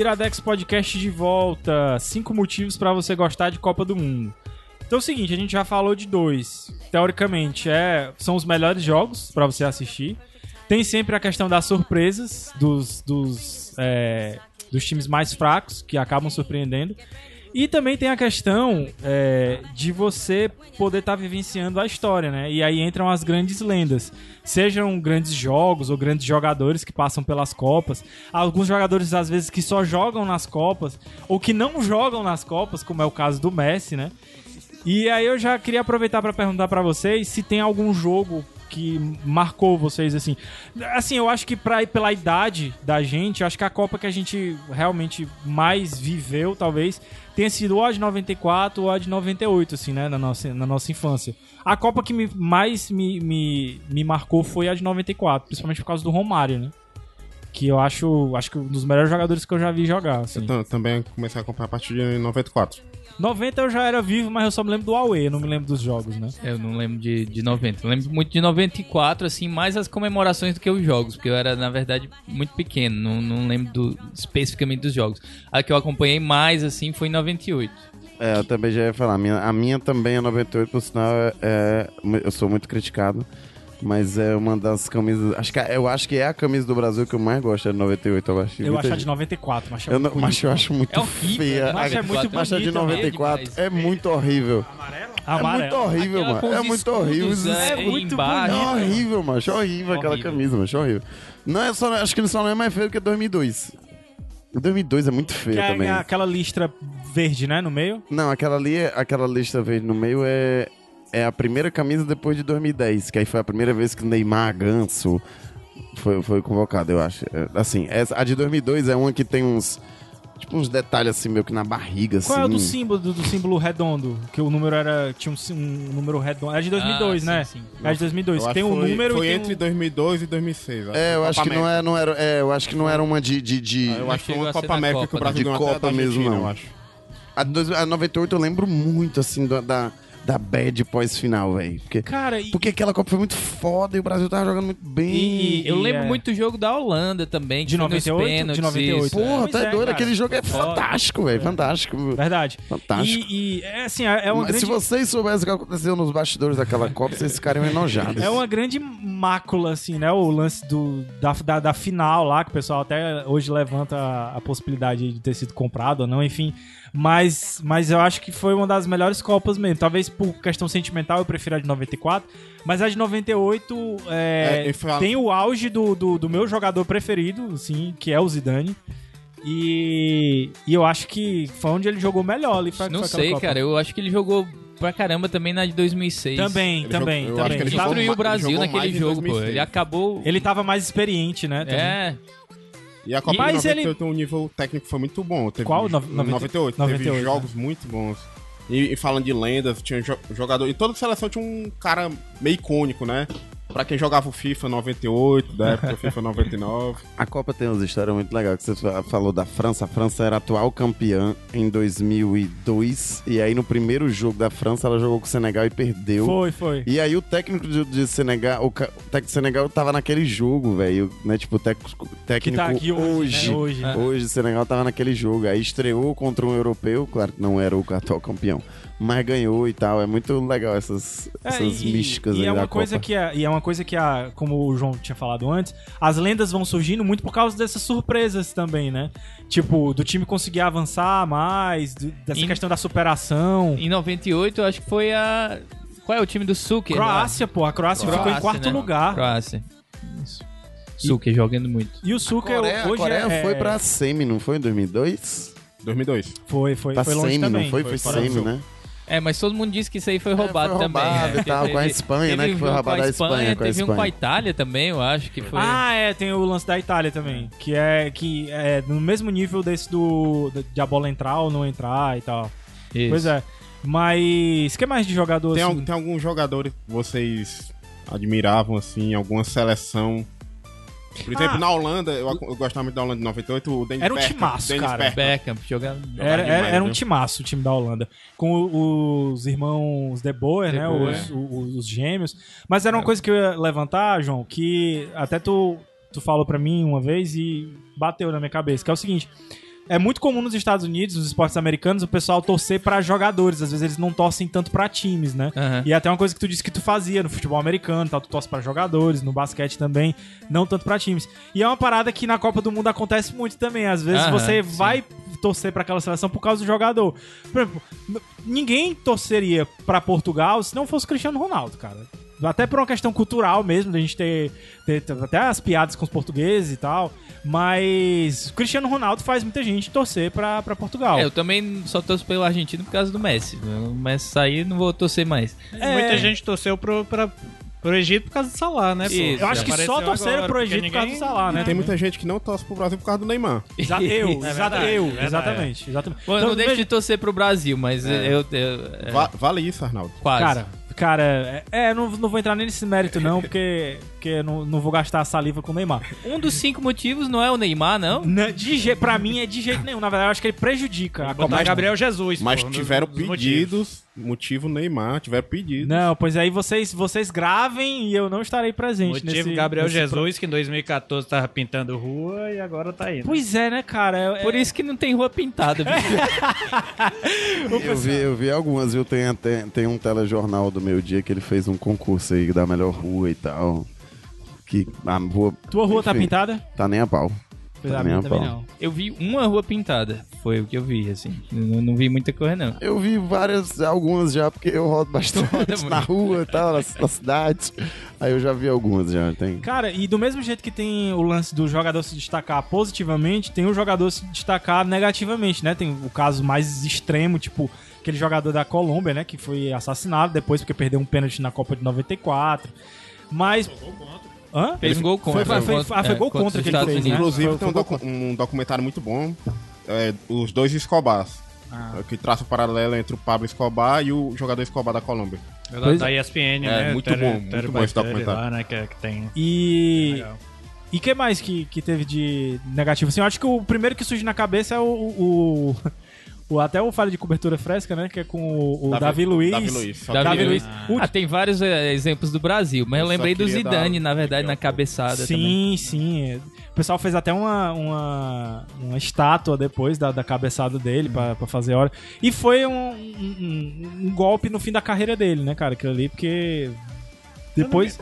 Iradex Podcast de volta. Cinco motivos pra você gostar de Copa do Mundo. Então é o seguinte, a gente já falou de dois. Teoricamente, é, são os melhores jogos pra você assistir. Tem sempre a questão das surpresas, dos, dos, é, dos times mais fracos, que acabam surpreendendo. E também tem a questão é, de você poder estar vivenciando a história, né? E aí entram as grandes lendas. Sejam grandes jogos ou grandes jogadores que passam pelas Copas. Alguns jogadores, às vezes, que só jogam nas Copas ou que não jogam nas Copas, como é o caso do Messi, né? E aí eu já queria aproveitar para perguntar para vocês se tem algum jogo que marcou vocês assim. Assim, eu acho que pra, pela idade da gente, eu acho que a Copa que a gente realmente mais viveu, talvez, tenha sido ou a de 94 ou a de 98, assim, né, na nossa, na nossa infância. A Copa que me, mais me, me, me marcou foi a de 94, principalmente por causa do Romário, né? Que eu acho, acho que um dos melhores jogadores que eu já vi jogar, assim. Eu tam- também comecei a acompanhar a partir de 94. 90 eu já era vivo, mas eu só me lembro do eu não me lembro dos jogos, né? Eu não lembro de, de 90. Eu lembro muito de 94, assim, mais as comemorações do que os jogos, porque eu era, na verdade, muito pequeno, não, não lembro do- especificamente dos jogos. A que eu acompanhei mais, assim, foi em 98. É, eu também já ia falar. A minha, a minha também é 98, por sinal, é, é- eu sou muito criticado. Mas é uma das camisas. Acho que, é- eu acho que é a camisa do Brasil que eu mais gosto, é de 98. Eu acho Eu acho a de gente- 94, mas é Eu muito não, mas eu acho muito É horrível, feia. mas é muito Mas a de bonita, 94 demais. é muito horrível. É muito Amarelo. horrível, Aquela mano. É muito horrível. é, É muito embaixo. É horrível, mano. É horrível aquela Horrível. camisa, mano. É horrível. Não é só, acho que só não é mais feio que 2002. 2002 é muito feio Que é também. aquela listra verde, né, no meio. Não, aquela ali, aquela lista verde no meio é, é a primeira camisa depois de 2010, que aí foi a primeira vez que o Neymar Ganso foi, foi convocado, eu acho. É, Assim, essa, a de 2002 é uma que tem uns tipo uns detalhes assim meio que na barriga assim. Qual é o do símbolo, do, do símbolo redondo? Que o número era. Tinha um, um número redondo. É de 2002, Ah, né? sim, sim. É de 2002. Eu acho Tem um foi, número foi e entre um... 2002 e 2006. É, eu Copa acho que não, América. é, não era, é, eu acho que não era uma de de, de- Ah, Eu acho que uma Copa América Copa, que o né? Brasil De Copa mesmo, não. eu acho. a, de dois- a 98 eu lembro muito assim da da, da bad pós-final, velho. Porque Cara, e, porque aquela Copa foi muito foda e o Brasil tava jogando muito bem. E- Eu E lembro é- muito do jogo da Holanda também. De foi nos 98? pênaltis, De 98. isso. Porra, Pois tá é, doido, cara. aquele jogo é fantástico, velho, fantástico. Verdade. Fantástico. E, e, é assim, é é uma Mas grande... se vocês soubessem o que aconteceu nos bastidores daquela Copa, vocês ficariam enojados. É uma grande mácula, assim, né? O lance do, da, da, da final lá, que o pessoal até hoje levanta a, a possibilidade de ter sido comprado ou não, enfim. Mas, mas eu acho que foi uma das melhores Copas mesmo. Talvez por questão sentimental eu prefiro a de 94. Mas a de 98 é, É, e fala- tem o auge do, do, do meu jogador preferido, assim, que é o Zidane. E, e eu acho que foi onde ele jogou melhor ali. Foi, Não aquela sei, Copa. cara. Eu acho que ele jogou pra caramba também na de 2006. Também, Ele também, jogou- também. Ele Destruiu o Brasil naquele jogo, pô. 2006. Ele acabou. Ele tava mais experiente, né? também. É, E a Copa Mas de ele- 98, o nível técnico foi muito bom. Teve Qual? jo- No- 90? 98. 98, Teve jogos muito bons. E, e falando de lendas, tinha jo- jogador... Em toda seleção tinha um cara meio icônico, né? Pra quem jogava o FIFA 98, da época o FIFA 99. A Copa tem umas histórias muito legais. Que você fa- falou da França. A França era atual campeã em 2002. E aí, no primeiro jogo da França, ela jogou com o Senegal e perdeu. Foi, foi. E aí, o técnico de, de Senegal, o, técnico de Senegal tava naquele jogo, velho. Né? Tipo, o técnico, Que técnico tá aqui hoje. hoje. né? hoje. Hoje o Senegal tava naquele jogo. Aí estreou contra um europeu, claro que não era o atual campeão, mas ganhou e tal. É muito legal essas, É, essas e- místicas e aí é da uma coisa Copa. que é, e é uma coisa que a, como o João tinha falado antes, as lendas vão surgindo muito por causa dessas surpresas também, né? Tipo, do time conseguir avançar mais, do- dessa E- questão da superação. em 98 eu acho que foi a. Qual é o time do Suker? lá? Croácia, pô, a Croácia, ficou em Croácia, quarto né? lugar. Croácia. Isso. Suker jogando muito. E o Coreia, hoje a Coreia é, foi pra semi, não foi em 2002? 2002. foi, foi, Pra foi longe semi, também. não foi? Foi, Foi semi, né? É, mas todo mundo disse que isso aí foi roubado foi também. roubado né? e tal, Teve- com a Espanha, teve né, que foi roubado com a Espanha, com a Teve um com a Espanha. Itália também, eu acho que foi. Ah, é, tem o lance da Itália também, que é que é no mesmo nível desse do de a bola entrar ou não entrar e tal. Isso. Pois é. Mas que mais de jogador Tem, assim? tem alguns jogadores que vocês admiravam, assim, alguma seleção? Por exemplo, Ah, na Holanda, eu, eu gostava muito da Holanda de 98, o Dennis Era um timaço, Dennis cara. Beckham jogando. Era, demais, era, um viu? timaço o time da Holanda. Com os irmãos De Boer, De né? Boer. Os, o- os gêmeos. Mas era uma coisa que eu ia levantar, João, que até tu, tu falou pra mim uma vez e bateu na minha cabeça, que é o seguinte. É muito comum nos Estados Unidos, nos esportes americanos, o pessoal torcer pra jogadores. Às vezes eles não torcem tanto pra times, né? Aham. E é até uma coisa que tu disse que tu fazia no futebol americano, tal, tu torce pra jogadores, no basquete também, não tanto pra times. E é uma parada que na Copa do Mundo acontece muito também. Às vezes Aham, você sim. vai torcer pra aquela seleção por causa do jogador. Por exemplo, ninguém torceria pra Portugal se não fosse o Cristiano Ronaldo, cara. Até por uma questão cultural mesmo, da gente ter, ter- ter até as piadas com os portugueses e tal. Mas o Cristiano Ronaldo faz muita gente torcer pra, pra Portugal. É, eu também só torço pelo argentino por causa do Messi. O Messi sair, não vou torcer mais. É. Muita gente torceu pro, pra, pro Egito por causa do Salah, né? Isso, Eu acho que só torceram agora, pro Egito por causa do ninguém- Salah, né? Tem muita gente que não torce pro Brasil por causa do Neymar. Exa eu, É verdade, eu, é exatamente, exatamente. Pô, eu Então, não deixo veja- de torcer pro Brasil, mas eu, eu- é, Va- vale isso, Arnaldo. quase. Cara, cara, é, é, não, não vou entrar nem nesse mérito não, porque, porque não, não vou gastar saliva com o Neymar. um dos cinco motivos não é o Neymar, não? Na- De je, pra mim é de jeito nenhum, na verdade eu acho que ele prejudica a Copa. Gabriel Jesus. Mas pô, dos- tiveram dos motivos. pedidos, motivo Neymar, tiveram pedidos. Não, pois aí vocês, vocês gravem e eu não estarei presente Motivo nesse... Gabriel nesse Jesus, que em 2014 tava pintando rua e agora tá aí. né? Pois é, né, cara? É- Por isso que não tem rua pintada, bicho. Eu vi, eu vi algumas, viu? Tem, até, tem um telejornal do meu dia que ele fez um concurso aí da melhor rua e tal. Que a rua. Tua rua tá enfim, pintada? Tá nem a pau. Pois Tá a nem a também pau. não. Eu vi uma rua pintada. Foi o que eu vi, assim. Não, não vi muita coisa, não. Eu vi várias, algumas já, porque eu rodo bastante na rua e tal, na, na cidade. Aí eu já vi algumas já. Tem. Cara, e do mesmo jeito que tem o lance do jogador se destacar positivamente, tem o jogador se destacar negativamente, né? Tem o caso mais extremo, tipo aquele jogador da Colômbia, né? Que foi assassinado depois porque perdeu um pênalti na Copa de 94. Mas. Hã? Fez um gol contra. Foi- foi- ah, foi é, gol contra os que ele Estados fez, né? Inclusive, Foi- tem um, foi docu- um documentário muito bom, é, os dois Escobars, é, que traça o paralelo entre o Pablo Escobar e o jogador Escobar da Colômbia. Da, da ESPN, né? muito Tere- bom, muito Tere bom esse documentário. Lá, né? que, que tem... E. Legal. E que mais que, que teve de negativo? Assim, eu acho que o primeiro que surge na cabeça é o. o, o- até o falha de cobertura fresca, né? Que é com o, o Davi, Davi- Luiz. Davi Luiz. Davi Davi Luiz. Luiz. Ah, tem vários é, exemplos do Brasil, mas eu, Eu lembrei do Zidane, dar- na verdade, na cabeçada Sim, também. sim. O pessoal fez até uma, uma, uma estátua depois da, da cabeçada dele pra, pra fazer hora. E foi um, um, um- golpe no fim da carreira dele, né, cara? Aquilo ali, porque. Depois.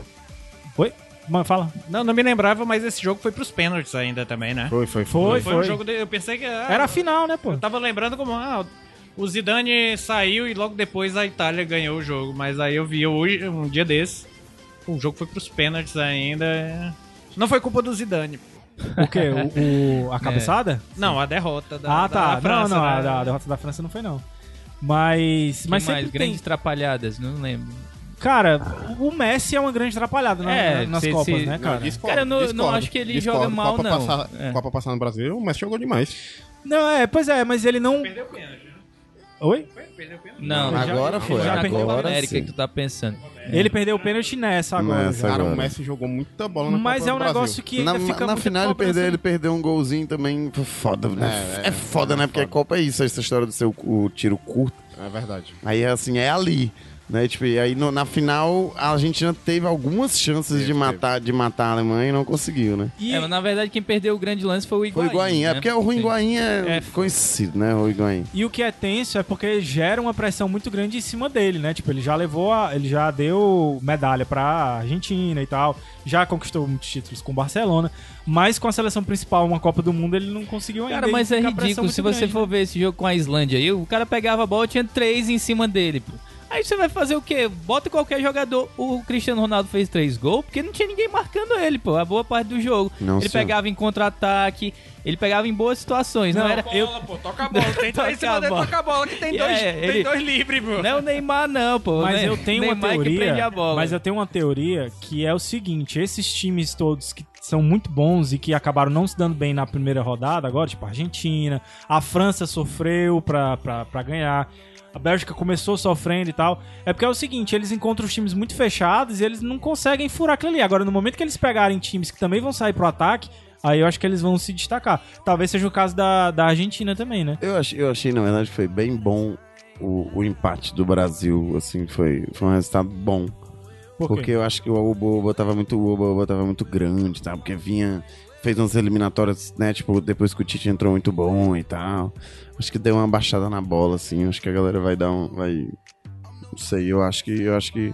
Oi? Mano, fala. Não, não me lembrava, mas esse jogo foi pros pênaltis ainda também, né? Foi, foi, Foi, Foi um jogo de... Eu pensei que... ah, Era a final, né, pô? Eu tava lembrando como... Ah, o Zidane saiu e logo depois a Itália ganhou o jogo. Mas aí eu vi hoje, um dia desse, o jogo foi pros pênaltis ainda. Não foi culpa do Zidane. O quê? O, o- a cabeçada? Não, a derrota da, ah, tá. da França, não, não, a, né? da- a derrota da França não foi, não. Mas. Que Mas mais? Grandes tem. trapalhadas, não lembro. Cara, o Messi é uma grande atrapalhada na- É, nas se- Copas, se- né, cara? discordo, Cara, eu não- não discordo, acho que ele discordo. joga mal, Copa não. Passar, É. Copa passar no Brasil, o Messi jogou demais. Não, é, pois é, mas ele não. Perdeu o pênalti, né? Oi? Perdeu o pênalti. Não, já- Agora foi, já perdeu agora a América sim. que tu tá pensando. Ele perdeu o pênalti nessa agora. Nessa. Cara, agora. o Messi jogou muita bola na Mas Copa é um negócio que Na, ainda fica na final ele perdeu, ele perdeu um golzinho também. Foda, né? É, É, foda, né? Porque a Copa é isso, essa história do seu o tiro curto. É verdade. Aí assim, é ali. Né? Tipo, e aí no- na final a Argentina teve algumas chances Teve, de, matar, de matar a Alemanha e não conseguiu, né? E- É, mas na verdade quem perdeu o grande lance foi o Foi Higuaín. o Higuaín, é né? porque o Rui. Higuaín é, É. conhecido, né? O Higuaín. E o que é tenso é porque gera uma pressão muito grande em cima dele, né? Tipo, ele já levou a, ele já deu medalha pra Argentina e tal, já conquistou muitos títulos com o Barcelona, mas com a seleção principal, uma Copa do Mundo, ele não conseguiu ainda. Cara, mas é ridículo. Se você grande, for ver esse jogo com a Islândia aí, o cara pegava a bola e tinha três em cima dele, pô. Aí você vai fazer o quê? Bota qualquer jogador. O Cristiano Ronaldo fez três gols porque não tinha ninguém marcando ele, pô. A boa parte do jogo. Não, ele senhor. pegava em contra-ataque, ele pegava em boas situações. Não, Não, era. eu- Bola, pô, toca a bola. Tem três em cima dele, toca a bola, que tem É, dois, ele- tem dois livres, pô. Não é o Neymar, não, pô. Mas eu tenho uma Neymar que prende teoria. a bola. Mas eu tenho uma teoria que é o seguinte: esses times todos que são muito bons e que acabaram não se dando bem na primeira rodada, agora, tipo a Argentina, a França sofreu pra, pra, pra ganhar. A Bélgica começou sofrendo e tal. É porque é o seguinte, eles encontram os times muito fechados e eles não conseguem furar aquilo ali. Agora, no momento que eles pegarem times que também vão sair pro ataque, aí eu acho que eles vão se destacar. Talvez seja o caso da, da Argentina também, né? Eu achei, eu achei, na verdade, foi bem bom o, o empate do Brasil, assim, foi, foi um resultado bom. Por? Porque eu acho que o Oba Oba tava muito, o Oba Oba tava muito grande, tá? Porque vinha, fez umas eliminatórias, né? Tipo, depois que o Tite entrou muito bom e tal. Acho que deu uma baixada na bola, assim. Acho que a galera vai dar um. Vai. Não sei, eu acho que. Eu acho que.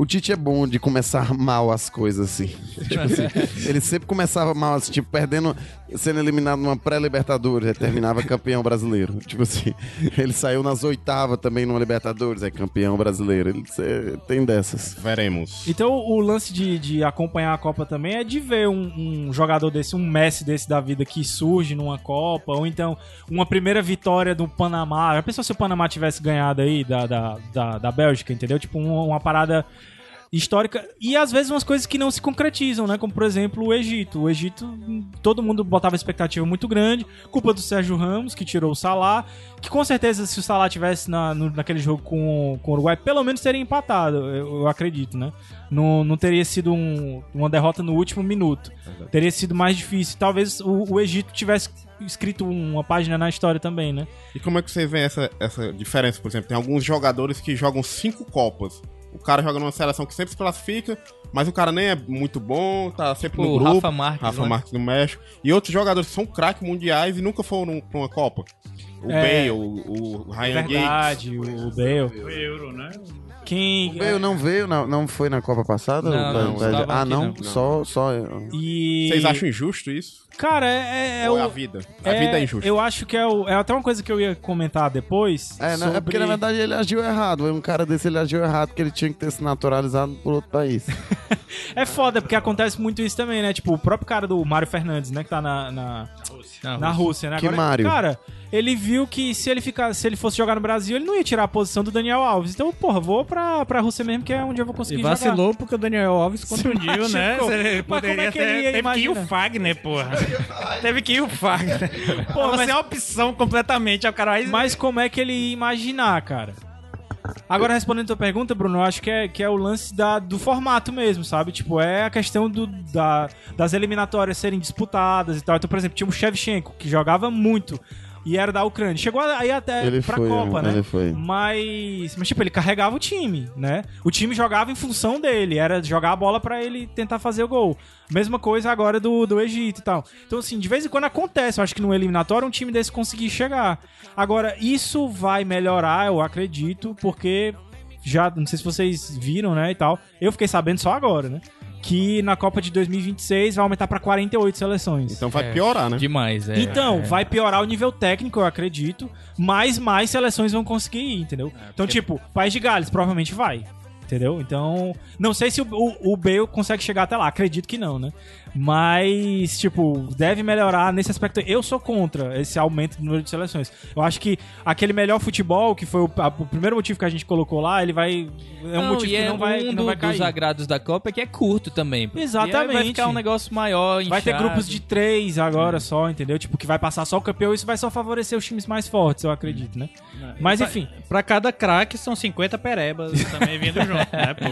O Tite é bom de começar mal as coisas, assim. Tipo assim, ele sempre começava mal, assim, tipo, perdendo, sendo eliminado numa pré-Libertadores, aí terminava campeão brasileiro. Tipo assim, ele saiu nas oitavas também numa Libertadores, é campeão brasileiro. Ele cê- tem dessas. Veremos. Então o lance de, de acompanhar a Copa também é de ver um, um jogador desse, um Messi desse da vida que surge numa Copa, ou então uma primeira vitória do Panamá. Já pensou se o Panamá tivesse ganhado aí da, da, da, da Bélgica, entendeu? Tipo, uma, uma parada histórica e às vezes umas coisas que não se concretizam, né? Como por exemplo o Egito. O Egito, todo mundo botava expectativa muito grande, culpa do Sérgio Ramos, que tirou o Salah, que com certeza se o Salah tivesse na, no- naquele jogo com, com o Uruguai, pelo menos teria empatado, eu, eu acredito, né? Não, não teria sido um- uma derrota no último minuto. Teria sido mais difícil. Talvez o, o Egito tivesse escrito uma página na história também, né? E como é que você vê essa, essa diferença? Por exemplo, tem alguns jogadores que jogam cinco Copas. O cara joga numa seleção que sempre se classifica, mas o cara nem é muito bom, tá sempre Tipo no o grupo. Rafa Marques, Rafa né? Marques do México. E outros jogadores que são craques mundiais e nunca foram pra uma Copa. O É. Bale, o, o Ryan Giggs. Verdade, o Bale. O euro, né? Quem. Veio, não veio, não, não foi na Copa passada? Não, não, ah, não? não. Só, só. E. Vocês acham injusto isso? Cara, é, é Ou o. é a vida? A vida é injusta. Eu acho que é, o- é até uma coisa que eu ia comentar depois. É, né, é sobre- porque na verdade ele agiu errado. Um cara desse ele agiu errado porque ele tinha que ter se naturalizado por outro país. É foda, porque acontece muito isso também, né? Tipo, o próprio cara do Mário Fernandes, né? Que tá na, na, Não, na Rússia, né? Que Mário? Cara, ele viu que se ele, ficar, se ele fosse jogar no Brasil, ele não ia tirar a posição do Daniel Alves. Então, porra, vou pra, pra Rússia mesmo, que é onde eu vou E conseguir jogar. vacilou porque o Daniel Alves contundiu, né? Você Mas como é que ele ia Teve que ir o imaginar? Fagner, porra. Teve que ir o Fagner. Pô, mas- é uma opção completamente. Aí o cara vai... Mas como é que ele ia imaginar, cara? Agora, respondendo a tua pergunta, Bruno, eu acho que é, que é o lance da, do formato mesmo, sabe? Tipo, é a questão do, da, das eliminatórias serem disputadas e tal. Então, por exemplo, tinha o Shevchenko, que jogava muito e era da Ucrânia. Chegou aí até Ele pra foi, Copa, né? ele foi. Mas, mas, tipo, ele carregava o time, né? O time jogava em função dele, era jogar a bola pra ele tentar fazer o gol. Mesma coisa agora do, do Egito e tal. Então, assim, de vez em quando acontece, eu acho que no eliminatório um time desse conseguir chegar. Agora, isso vai melhorar, eu acredito, porque já, não sei se vocês viram, né, e tal. Eu fiquei sabendo só agora, né? Que na Copa de 2026 vai aumentar pra 48 seleções. Então vai É. piorar, né? Demais, é. Então, vai piorar o nível técnico, eu acredito, mas mais seleções vão conseguir ir, entendeu? então, tipo, País de Gales provavelmente vai. Entendeu? Então, não sei se o, o, o Bale consegue chegar até lá. Acredito que não, né? Mas, tipo, deve melhorar nesse aspecto. Eu sou contra esse aumento do número de seleções. Eu acho que aquele melhor futebol, que foi o, a- o primeiro motivo que a gente colocou lá, ele vai. É um Não, motivo e que é não vai, um que não vai dos cair. agrados da Copa é que é curto também. Exatamente. Vai ficar um negócio maior, Vai ter inchado. grupos de três agora só, entendeu? Tipo, que vai passar só o campeão. Isso vai só favorecer os times mais fortes, eu acredito, né? Mas enfim. Pra cada craque são 50 perebas também vindo junto, né, pô?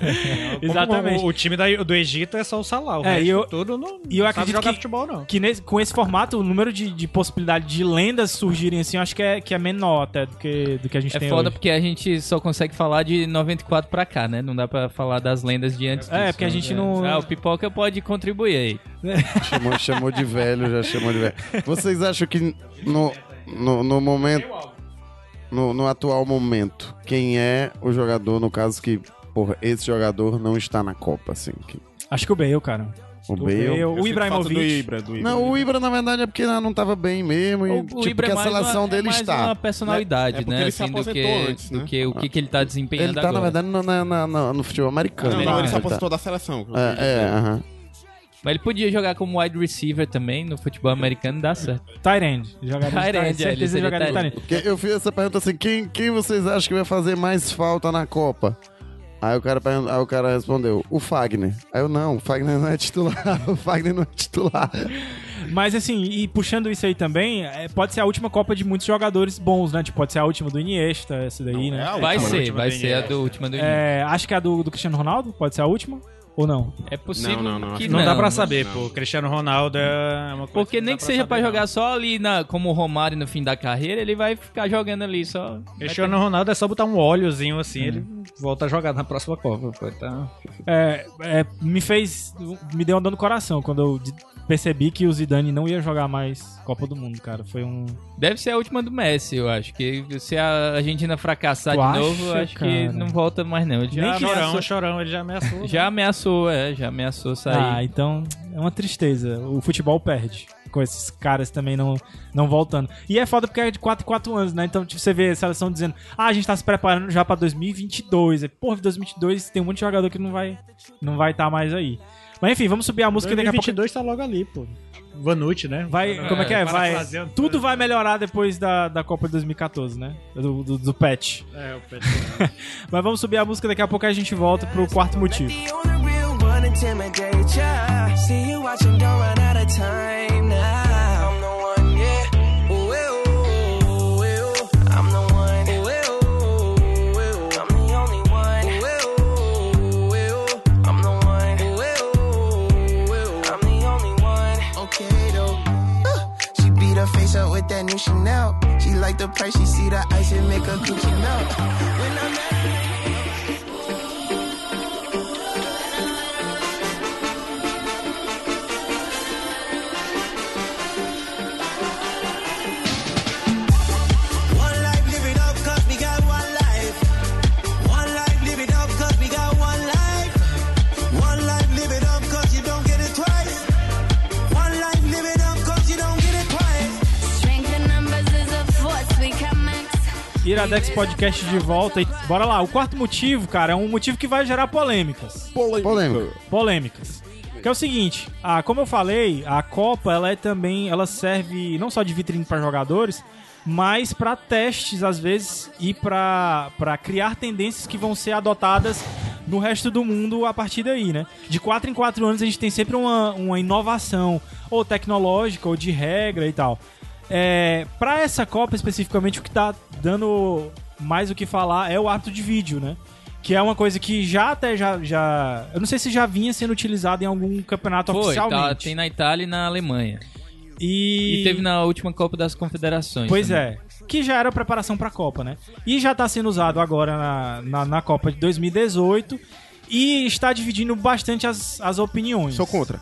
Exatamente. O, o time da- do Egito é só o Salah, o É, e eu- tudo não, e eu não acredito sabe jogar que- futebol, não. Que nesse- com esse formato, o número de, de possibilidade de lendas surgirem assim, eu acho que é, que é menor até do que, do que a gente É tem foda hoje. porque a gente só consegue falar de 94 pra cá, né? Não dá pra falar das lendas de antes É, disso, porque a né? gente não- Ah, o Pipoca pode contribuir aí. Chamou, chamou de velho, já chamou de velho. Vocês acham que no, no, no momento. No, no atual momento, quem é o jogador, no caso que, porra, esse jogador não está na Copa, assim? que- Acho que o Bale, cara. O O Bale? Bale, o Ibrahimovic. Do Ibra, do Ibra. Não, o Ibra, na verdade, é porque não tava bem mesmo. E, O, o tipo, Ibra que é a mais seleção uma, dele é mais está. uma personalidade, É porque né? ele se Assim, do que, antes, do né? que o que, que ele tá desempenhando Ele tá, agora. na verdade, no, na- na- no futebol americano. Não, não, ele se tá- aposentou da seleção. É, é, aham. Mas ele podia jogar como wide receiver também no futebol americano, dá certo. Tyrande. Jogador de Tyrande, é. Porque Eu fiz essa pergunta assim: quem, quem vocês acham que vai fazer mais falta na Copa? Aí o, cara, pergun- aí o cara respondeu, o Fagner. Aí eu, não, o Fagner não é titular, o Fagner não é titular. Mas assim, e puxando isso aí também, é, pode ser a última Copa de muitos jogadores bons, né? Tipo, pode ser a última do Iniesta, essa daí, Não, né? é Vai ser, vai ser a Iniesta. do última do É, acho que a do, do Cristiano Ronaldo pode ser a última. Ou não? É possível Não, não, não, que Não, não. dá pra saber, pô. Cristiano Ronaldo é uma coisa Porque não nem que pra seja pra saber, jogar não. só ali na, como o Romário no fim da carreira, ele vai ficar jogando ali só. Cristiano Ronaldo é só botar um óleozinho assim, ele Hum. volta a jogar na próxima Copa. Pô, tá... É, é, me fez. Me deu uma dor no coração quando eu percebi que o Zidane não ia jogar mais Copa do Mundo, cara. Foi um. Deve ser a última do Messi, eu acho. Que se a Argentina fracassar Tu de acha, novo, eu acho que cara? não volta mais não. Ele Já Nem que- ameaçou, Chorão, chorão, ele já ameaçou. né? já ameaçou, é, já ameaçou Ah, sair. então é uma tristeza. O futebol perde. Com esses caras também não, não voltando. E é foda porque é de 4 em 4 anos, né? Então, tipo, você vê a seleção dizendo: Ah, a gente tá se preparando já pra 2022. É, porra, 2022 tem um monte de jogador que não vai não vai estar mais aí. Mas enfim, vamos subir a música e daqui a pouco 2022 tá logo ali, pô. Vanucci, né? Vai, como é que é? Vai, tudo vai melhorar depois da, da Copa de 2014, né? Do, do, do patch. É, o Pedro. Mas vamos subir a música, daqui a pouco a gente volta pro quarto motivo. The Chanel. She like the price, she see the ice and make her coochie melt. When I'm at Iradex Podcast de volta e bora lá. O quarto motivo, cara, é um motivo que vai gerar polêmicas. Polêmica. Polêmicas. Que é o seguinte, ah, como eu falei, a Copa ela é também, ela serve não só de vitrine para jogadores, mas para testes às vezes e para para criar tendências que vão ser adotadas no resto do mundo a partir daí, né? De quatro em quatro anos a gente tem sempre uma, uma inovação ou tecnológica ou de regra e tal. É, para essa Copa especificamente o que tá dando mais o que falar é o árbitro de vídeo, né? Que é uma coisa que já até já, já. Eu não sei se já vinha sendo utilizado em algum campeonato Foi, tá, oficialmente. tem na Itália e na Alemanha. E, E teve na última Copa das Confederações. Pois também. é. Que já era preparação pra Copa, né? E já tá sendo usado agora na, na, na Copa de 2018. E está dividindo bastante as, as opiniões. Sou contra.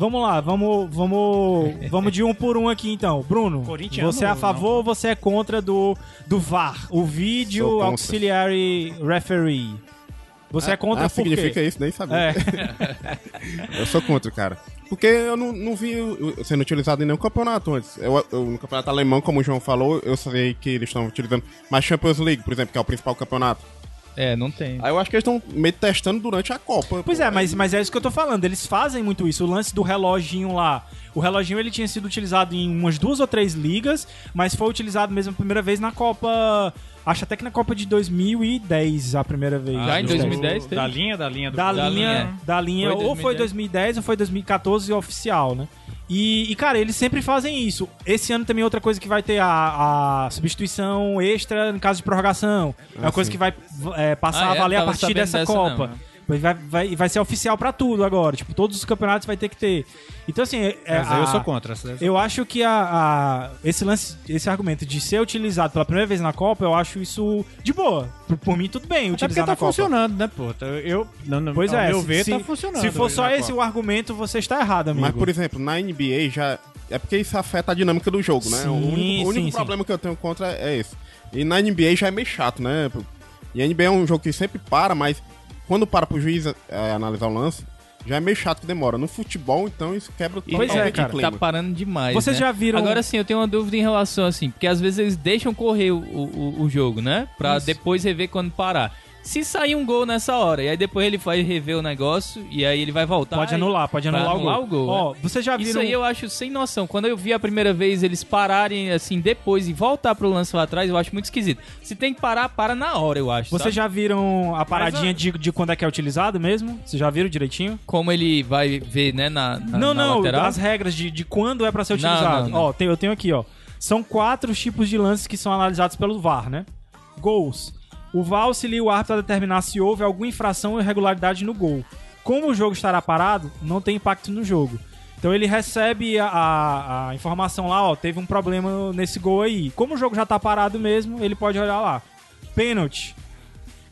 Vamos lá, vamos, vamos, vamos de um por um aqui então. Bruno, você é a favor ou você é contra do, do VAR, o contra. Auxiliary Referee? Você é contra ah, por quê? significa isso, nem sabia. É. Eu sou contra, cara. Porque eu não, não vi sendo utilizado em nenhum campeonato antes. Eu, eu- no campeonato alemão, como o João falou, eu sei que eles estão utilizando mais Champions League, por exemplo, que é o principal campeonato. É, não tem. Aí eu acho que eles estão meio testando durante a Copa. Pois é, mas, mas é isso que eu tô falando. Eles fazem muito isso. O lance do reloginho lá. O reloginho ele tinha sido utilizado em umas duas ou três ligas, mas foi utilizado mesmo a primeira vez na Copa. Acho até que na Copa de 2010 a primeira vez. Já em Dos 2010 dez. teve? Da linha, da linha do Da, Da linha, linha. da linha, Foi ou foi 2010 ou foi 2014 oficial, né? E, e, cara, eles sempre fazem isso. Esse ano também é outra coisa que vai ter a, a substituição extra em caso de prorrogação. é uma coisa que vai é, passar Ah, a é? valer a partir dessa dessa Copa. não? Vai, vai, vai ser oficial pra tudo agora. Tipo, todos os campeonatos vai ter que ter. Então, assim, é, Mas aí eu a- sou contra. essa- eu acho que a, a- esse lance, esse argumento de ser utilizado pela primeira vez na Copa, eu acho isso de boa. Por, por mim, tudo bem Até porque tá na Copa. funcionando, né, pô? Tá- Eu, não, não, Pois ao é, meu se, ver, se, tá funcionando. se for só esse Copa. o argumento, você está errado, amigo. Mas, por exemplo, na NBA já. É porque isso afeta a dinâmica do jogo, né? Sim, o único, o único sim, problema que eu tenho contra é esse. E na NBA já é meio chato, né? E a NBA é um jogo que sempre para, mas quando para pro juiz é, analisar o lance, já é meio chato que demora. No futebol, então, isso quebra Pois é, totalmente cara. o clima. Tá parando demais. Vocês né? já viram- Agora sim, eu tenho uma dúvida em relação assim, porque às vezes eles deixam correr o, o, o jogo, né? Pra Isso. depois rever quando parar. Se sair um gol nessa hora, e aí depois ele vai rever o negócio, e aí ele vai voltar. Pode anular, pode anular, anular o gol. gol, Ó, né? vocês já. Isso aí eu acho sem noção. Quando eu vi a primeira vez eles pararem assim depois e voltar pro lance lá atrás, eu acho muito esquisito. Se tem que parar, para na hora, eu acho. Vocês já viram a paradinha de, de quando é que é utilizado mesmo? Vocês já viram direitinho? Como ele vai ver, né, na, na não, na não, lateral? as regras de, de quando é pra ser Não, utilizado. não, não. Ó, tem- eu tenho aqui, ó. São quatro tipos de lances que são analisados pelo VAR, né? Gols. O VAR auxilia o árbitro a determinar se houve alguma infração ou irregularidade no gol. Como o jogo estará parado, não tem impacto no jogo. Então ele recebe a, a- a informação lá, ó, teve um problema nesse gol aí. Como o jogo já tá parado mesmo, ele pode olhar lá. Pênalti.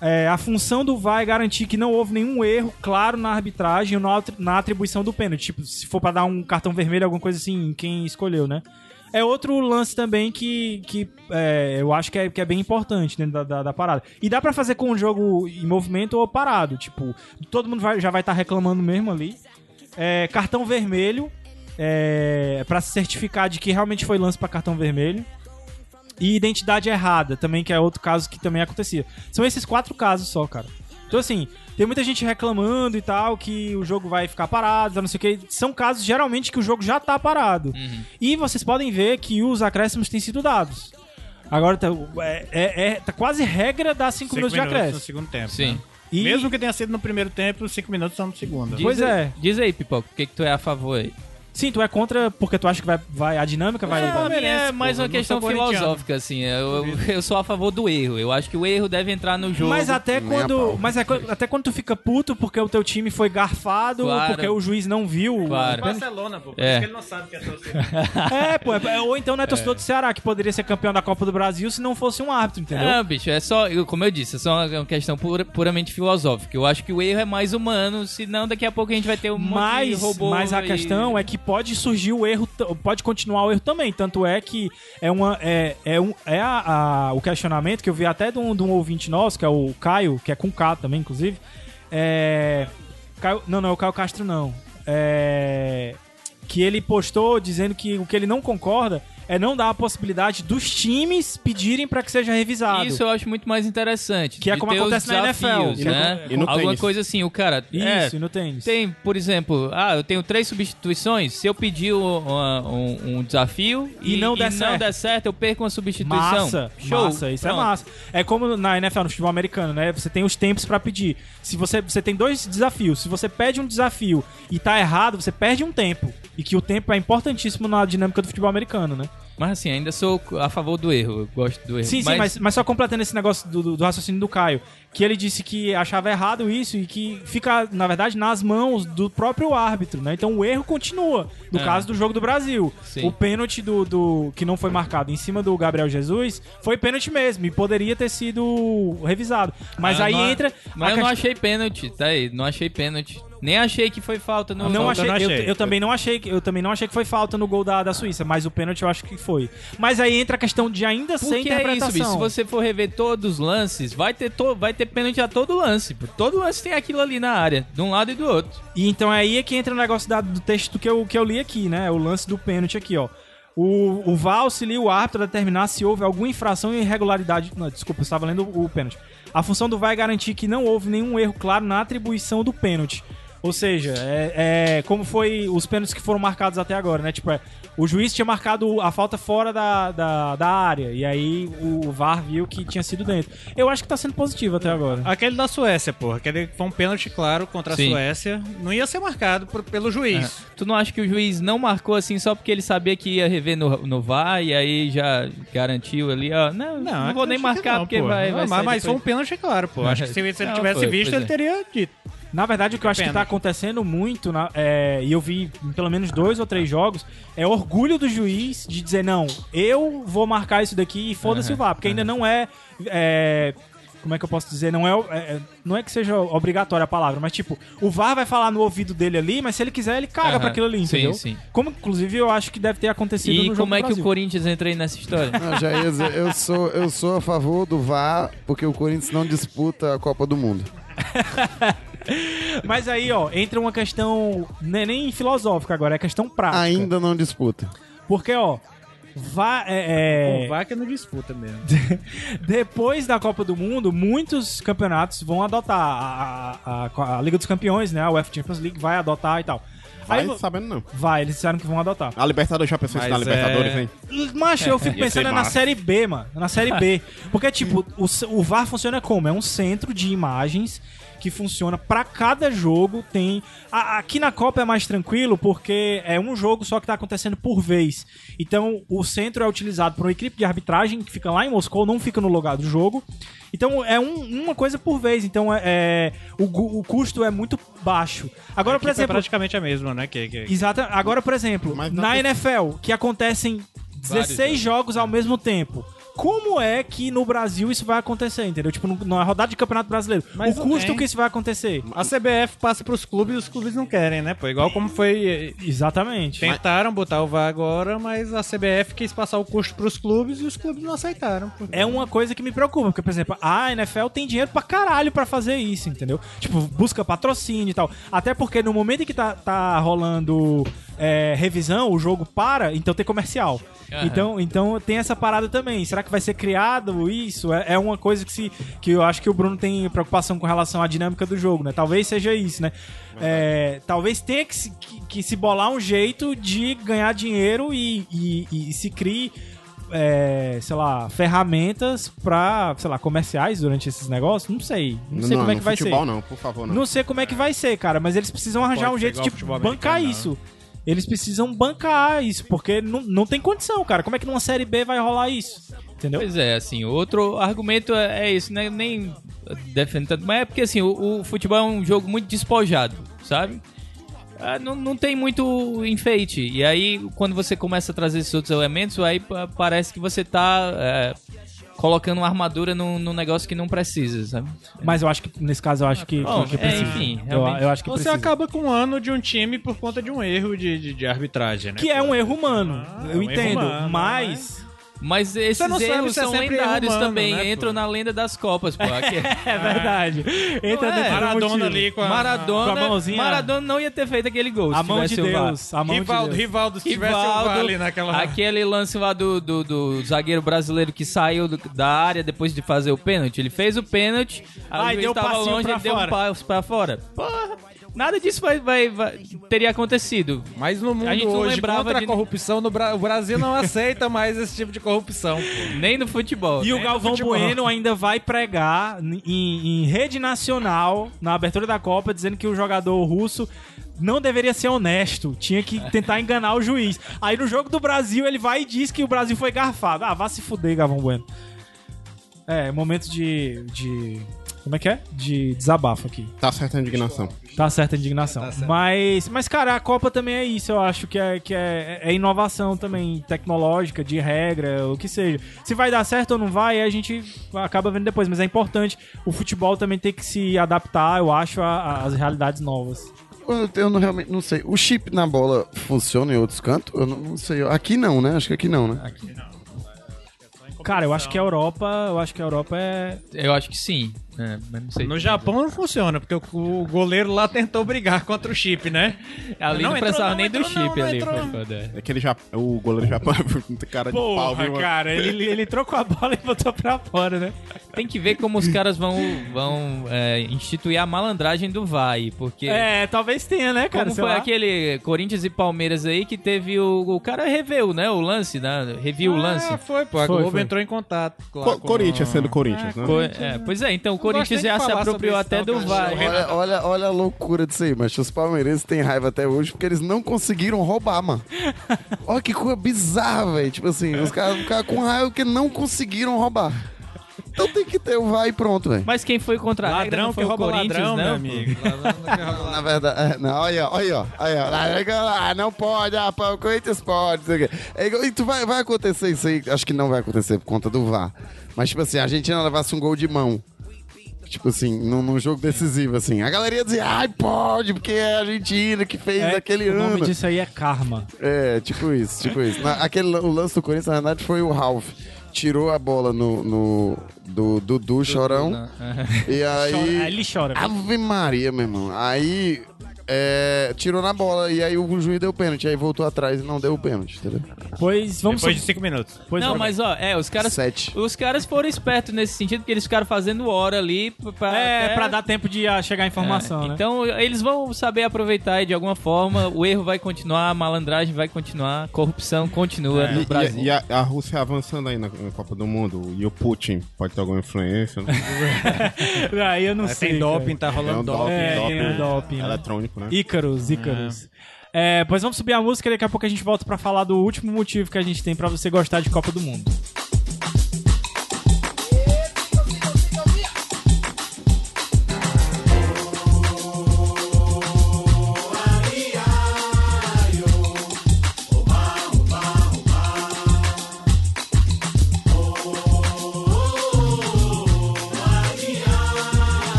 É, a função do VAR é garantir que não houve nenhum erro claro na arbitragem ou na, atri- na atribuição do pênalti. Tipo, se for pra dar um cartão vermelho, alguma coisa assim, em quem escolheu, né? É outro lance também que, que é, eu acho que é, que é bem importante dentro da, da, da parada. E dá pra fazer com o jogo em movimento ou parado. Tipo, todo mundo vai- já vai estar reclamando mesmo ali. É, cartão vermelho, é, para se certificar de que realmente foi lance pra cartão vermelho. E identidade errada, também, que é outro caso que também acontecia. São esses quatro casos só, cara. Então, assim, tem muita gente reclamando e tal, que o jogo vai ficar parado, não sei o que. São casos, geralmente, que o jogo já tá parado. E vocês podem ver que os acréscimos têm sido dados. Agora, tá, é, é- é- tá quase regra dar 5 Cinco minutos de no acréscimo. segundo tempo. Sim. né? E- Mesmo que tenha sido no primeiro tempo, os 5 minutos são no segundo. Diz Pois aí- é. Diz aí, Pipoca, o que, que tu é a favor aí? Sim, tu é contra porque tu acha que vai, vai a dinâmica vai... É, vai- é mais uma questão filosófica, assim. Eu, eu, eu sou a favor do erro. Eu acho que o erro deve entrar no jogo. Mas até quando, pau. mas é até quando tu fica puto porque o teu time foi garfado, Claro. porque o juiz não viu. Claro. Barcelona, pô. Por É. isso que ele não sabe que é torcida. É, pô, é- ou então não é torcedor do Ceará que poderia ser campeão da Copa do Brasil se não fosse um árbitro, entendeu? Não, bicho, é só, como eu disse, é só uma questão pura- puramente filosófica. Eu acho que o erro é mais humano, senão daqui a pouco a gente vai ter um monte de Mas, robô. mas a e- questão é que pode surgir o erro, pode continuar o erro também. Tanto é que é, uma, é, é, um, é a- a- o questionamento que eu vi até de um, de um ouvinte nosso, que é o Caio, que é com K também, inclusive. É, Caio- não, não é o Caio Castro, não. É, que ele postou dizendo que o que ele não concorda é não dar a possibilidade dos times pedirem para que seja revisado. Isso eu acho muito mais interessante. Que é como acontece na NFL. Né? E no Alguma tênis. coisa assim, o cara. é, Isso, e no tênis. Tem, por exemplo, ah, eu tenho três substituições. Se eu pedir uma- um, um desafio E não der certo. certo, eu perco uma substituição. Massa, Show. massa, isso Pronto. é massa. É como na NFL, no futebol americano, né? Você tem os tempos pra pedir. Se você, você tem dois desafios, se você pede um desafio e tá errado, você perde um tempo. E que o tempo é importantíssimo na dinâmica do futebol americano, né? Mas assim, ainda sou a favor do erro. Eu gosto do erro. Sim, sim, mas, mas só completando esse negócio do, do- do raciocínio do Caio, que ele disse que achava errado isso e que fica, na verdade, nas mãos do próprio árbitro, né? Então o erro continua. No É. caso do jogo do Brasil. Sim. O pênalti do, do que não foi marcado em cima do Gabriel Jesus foi pênalti mesmo e poderia ter sido revisado. Mas Ah, aí não- entra. Mas eu não achei pênalti, tá aí. Não achei pênalti. Nem achei que foi falta. No Não falta achei, eu não eu, achei. eu também não achei, que- eu também não achei que foi falta no gol da, da Suíça, mas o pênalti eu acho que foi. Mas aí entra a questão de ainda ser Porque é interpretação. isso, bicho. Se você for rever todos os lances, vai ter, to vai ter pênalti a todo lance. Todo lance tem aquilo ali na área, de um lado e do outro. E então aí é que entra o negócio da- do texto que eu, que eu li aqui, né? O lance do pênalti aqui, ó. O, o VAR auxilia o árbitro a determinar se houve alguma infração ou irregularidade. Não, desculpa, eu estava lendo o, o pênalti. A função do VAR é garantir que não houve nenhum erro claro na atribuição do pênalti. Ou seja, é, é como foi os pênaltis que foram marcados até agora, né? Tipo, é, o juiz tinha marcado a falta fora da, da, da área. E aí o VAR viu que tinha sido dentro. Eu acho que tá sendo positivo até agora. Aquele da Suécia, porra. Aquele que foi um pênalti claro contra a Sim. Suécia. Não ia ser marcado por- pelo juiz. Tu não acha que o juiz não marcou assim só porque ele sabia que ia rever no, no VAR e aí já garantiu ali, ó? Não, não, vou nem marcar não, porque pô. vai, Não, vai mas, sair mas foi um pênalti claro, pô. Acho que se, se ele Não, tivesse foi, visto, ele é. teria dito. Na verdade, o que eu acho que tá acontecendo muito, na- é, e eu vi em pelo menos dois ou três jogos, é orgulho do juiz de dizer, não, eu vou marcar isso daqui e foda-se o VAR, porque ainda não é, é, Como é que eu posso dizer? Não é, é, não é que seja obrigatória a palavra, mas tipo, o VAR vai falar no ouvido dele ali, mas se ele quiser, ele caga Aham. pra aquilo ali, Sim, entendeu? sim. Como, inclusive, eu acho que deve ter acontecido no E jogo como é que o. Corinthians entra aí nessa história? Não, já ia dizer, eu sou, eu sou a favor do VAR porque o Corinthians não disputa a Copa do Mundo. Mas aí, ó, entra uma questão não é nem filosófica agora, é questão prática. Ainda não disputa. Porque, ó, vá, é, é, O Vaca não disputa mesmo. depois da Copa do Mundo, muitos campeonatos vão adotar a, a- a- a Liga dos Campeões, né? A UEFA Champions League vai adotar e tal. Vai Aí sabendo não. vai, eles disseram que vão adotar. A Libertadores já pensou isso na Libertadores, é- hein? Macho, eu fico pensando na série B, mano. Na série B. Porque, tipo, o, o VAR funciona como? É um centro de imagens que funciona pra cada jogo. Tem a- aqui na Copa é mais tranquilo porque é um jogo só que tá acontecendo por vez. Então o centro é utilizado por uma equipe de arbitragem que fica lá em Moscou, não fica no lugar do jogo. Então é um- uma coisa por vez. Então é, é- o, o custo é muito baixo. Agora, por é exemplo, praticamente a mesma, né? Que, que... Exata. Agora, por exemplo, na tem- NFL, que acontecem 16 jogos ao mesmo tempo. Como é que no Brasil isso vai acontecer, entendeu? Tipo, na rodada de Campeonato Brasileiro. Mas o custo tem. que isso vai acontecer. A CBF passa pros clubes e os clubes não querem, né? Pô, igual como foi. Exatamente. Tentaram botar o VAR agora, mas a CBF quis passar o custo pros clubes e os clubes não aceitaram. pô. É uma coisa que me preocupa, porque, por exemplo, a NFL tem dinheiro pra caralho pra fazer isso, entendeu? Tipo, busca patrocínio e tal. Até porque no momento em que tá, tá rolando é, revisão, o jogo para, então tem comercial. Aham. Então, então tem essa parada também. Será que vai ser criado isso? É, é uma coisa que, se, que eu acho que o Bruno tem preocupação com relação à dinâmica do jogo, né? Talvez seja isso, né? É, talvez tenha que se, que, que se bolar um jeito de ganhar dinheiro e, e- e se crie é, sei lá, ferramentas pra, sei lá, comerciais durante esses negócios? Não sei. Não sei não, como é que vai futebol ser. não, por favor, não. Não sei como é que vai ser, cara, mas eles precisam arranjar um jeito de bancar isso. Eles precisam bancar isso, porque não, não tem condição, cara. Como é que numa série B vai rolar isso? Entendeu? Pois é, assim, outro argumento é, é isso, né? Nem defendo tanto, mas é porque assim, o, o futebol é um jogo muito despojado, sabe? Ah, não, não tem muito enfeite. E aí, quando você começa a trazer esses outros elementos, aí pa- parece que você tá é, colocando uma armadura num, num negócio que não precisa, sabe? Mas eu acho que, nesse caso, eu acho que, Bom, que é, precisa. enfim, eu, eu acho que Você precisa. acaba com um ano de um time por conta de um erro de, de, de arbitragem, né? Que é um erro humano, Ah, eu é um entendo. humano, mas. Mas esses não sabe erros se é são sempre erro lendários humano, também, né, entram pô? na lenda das Copas, pô. Aqui- É verdade. Entra Não é, Maradona motivo. ali com a... Maradona, Com a mãozinha- Maradona não ia ter feito aquele gol. A mão de o. Deus. A mão Rivaldo, de Deus. Rivaldo, se tivesse o Rivaldo, VAR ali naquela... aquele lance lá do, do, do zagueiro brasileiro que saiu do- da área depois de fazer o pênalti. Ele fez o pênalti, aí Ah, o e juiz deu um tava passinho longe, ele deu um fora. passo pra fora. Porra, nada disso vai, vai, vai- teria acontecido. Mas no mundo A gente não hoje, lembrava contra de- a corrupção, no Bra- o Brasil não aceita mais esse tipo de corrupção. Nem no futebol. E o Galvão. Bueno ainda vai pregar em, em rede nacional, na abertura da Copa, dizendo que o jogador russo não deveria ser honesto, tinha que tentar enganar o juiz. Aí no jogo do Brasil ele vai e diz que o Brasil foi garfado. Ah, vá se fuder, Galvão Bueno. É, momento de. de como é que é? De desabafo aqui. Tá certa a indignação. Tá certa a indignação. Mas, mas, cara, a Copa também é isso. Eu acho que é, que é, é inovação também tecnológica, de regra, o que seja. Se vai dar certo ou não vai, a gente acaba vendo depois. Mas é importante. O futebol também tem que se adaptar, eu acho, às realidades novas. Eu, eu não, realmente não sei. O chip na bola funciona em outros cantos? Eu não, não sei. Aqui não, né? Acho que aqui não, né? Cara, eu acho que a Europa, eu acho que a Europa é. Eu acho que sim. É, mas não sei. No Japão não funciona, porque o, goleiro lá tentou brigar contra o chip, né? Ali Não não, precisava nem do chip não, não ali. entrou. foi foda. É que ele já, o goleiro Japão é muito cara de pau, viu? cara, ele, ele trocou a bola e botou pra fora, né? Tem que ver como os caras vão, vão é, instituir a malandragem do VAR, porque... É, talvez tenha, né, cara? Como foi lá. aquele Corinthians e Palmeiras aí que teve o. O cara reveu, né? O lance, né? Reviu o lance. Ah, foi, pô. A Foi, Globo foi. entrou em contato. lá Co- com- Corinthians sendo Corinthians, né? Co- é, pois é, então o Corinthians já se apropriou até do. VAR. Olha, olha, olha a loucura disso aí, mas os palmeirenses têm raiva até hoje porque eles não conseguiram roubar, mano. Olha que coisa bizarra, velho. Tipo assim, os caras ficaram com raiva porque não conseguiram roubar. Então tem que ter o vai e pronto, velho. Mas quem foi contra a Ladrão não que foi o rouba Corinthians, ladrão, não? amigo. Ladrão que. Na verdade, é, não, olha, olha, olha, ah, não pode, ah, o Corinthians pode, não sei o quê. É e tu vai, vai acontecer isso aí, acho que não vai acontecer por conta do VAR. Mas, tipo assim, a Argentina levasse um gol de mão. Tipo assim, num, num jogo decisivo, assim. A galera ia dizer, ai, pode, porque é a Argentina que fez É, aquele o nome ano. disso aí é karma. É, tipo isso, tipo isso. Na- aquele, o lance do Corinthians, na verdade, foi o Ralph. Tirou a bola no, no do Dudu Chorão. E Chora- aí. aí ele chora. Ave Maria, meu irmão. Aí é, tirou na bola e aí o juiz deu pênalti. Aí voltou atrás e não deu o pênalti, entendeu? Pois vamos Depois de cinco minutos. Pois não, mas ó, é, os caras. Sete. Os caras foram espertos nesse sentido, porque eles ficaram fazendo hora ali pra. É, até- pra dar tempo de ah, chegar a informação, É, né? Então eles vão saber aproveitar aí de alguma forma, o erro vai continuar, a malandragem vai continuar, a corrupção continua É. no E, Brasil. e a, e a Rússia avançando aí na, na Copa do Mundo. E o Putin pode ter alguma influência. Né? Aí eu não Mas sei. tem doping, cara. tá rolando É um doping. É, doping, tem o doping, né? eletrônico, né? Ícaros, Ícaros. É, pois vamos subir a música e daqui a pouco a gente volta pra falar do último motivo que a gente tem pra você gostar de Copa do Mundo.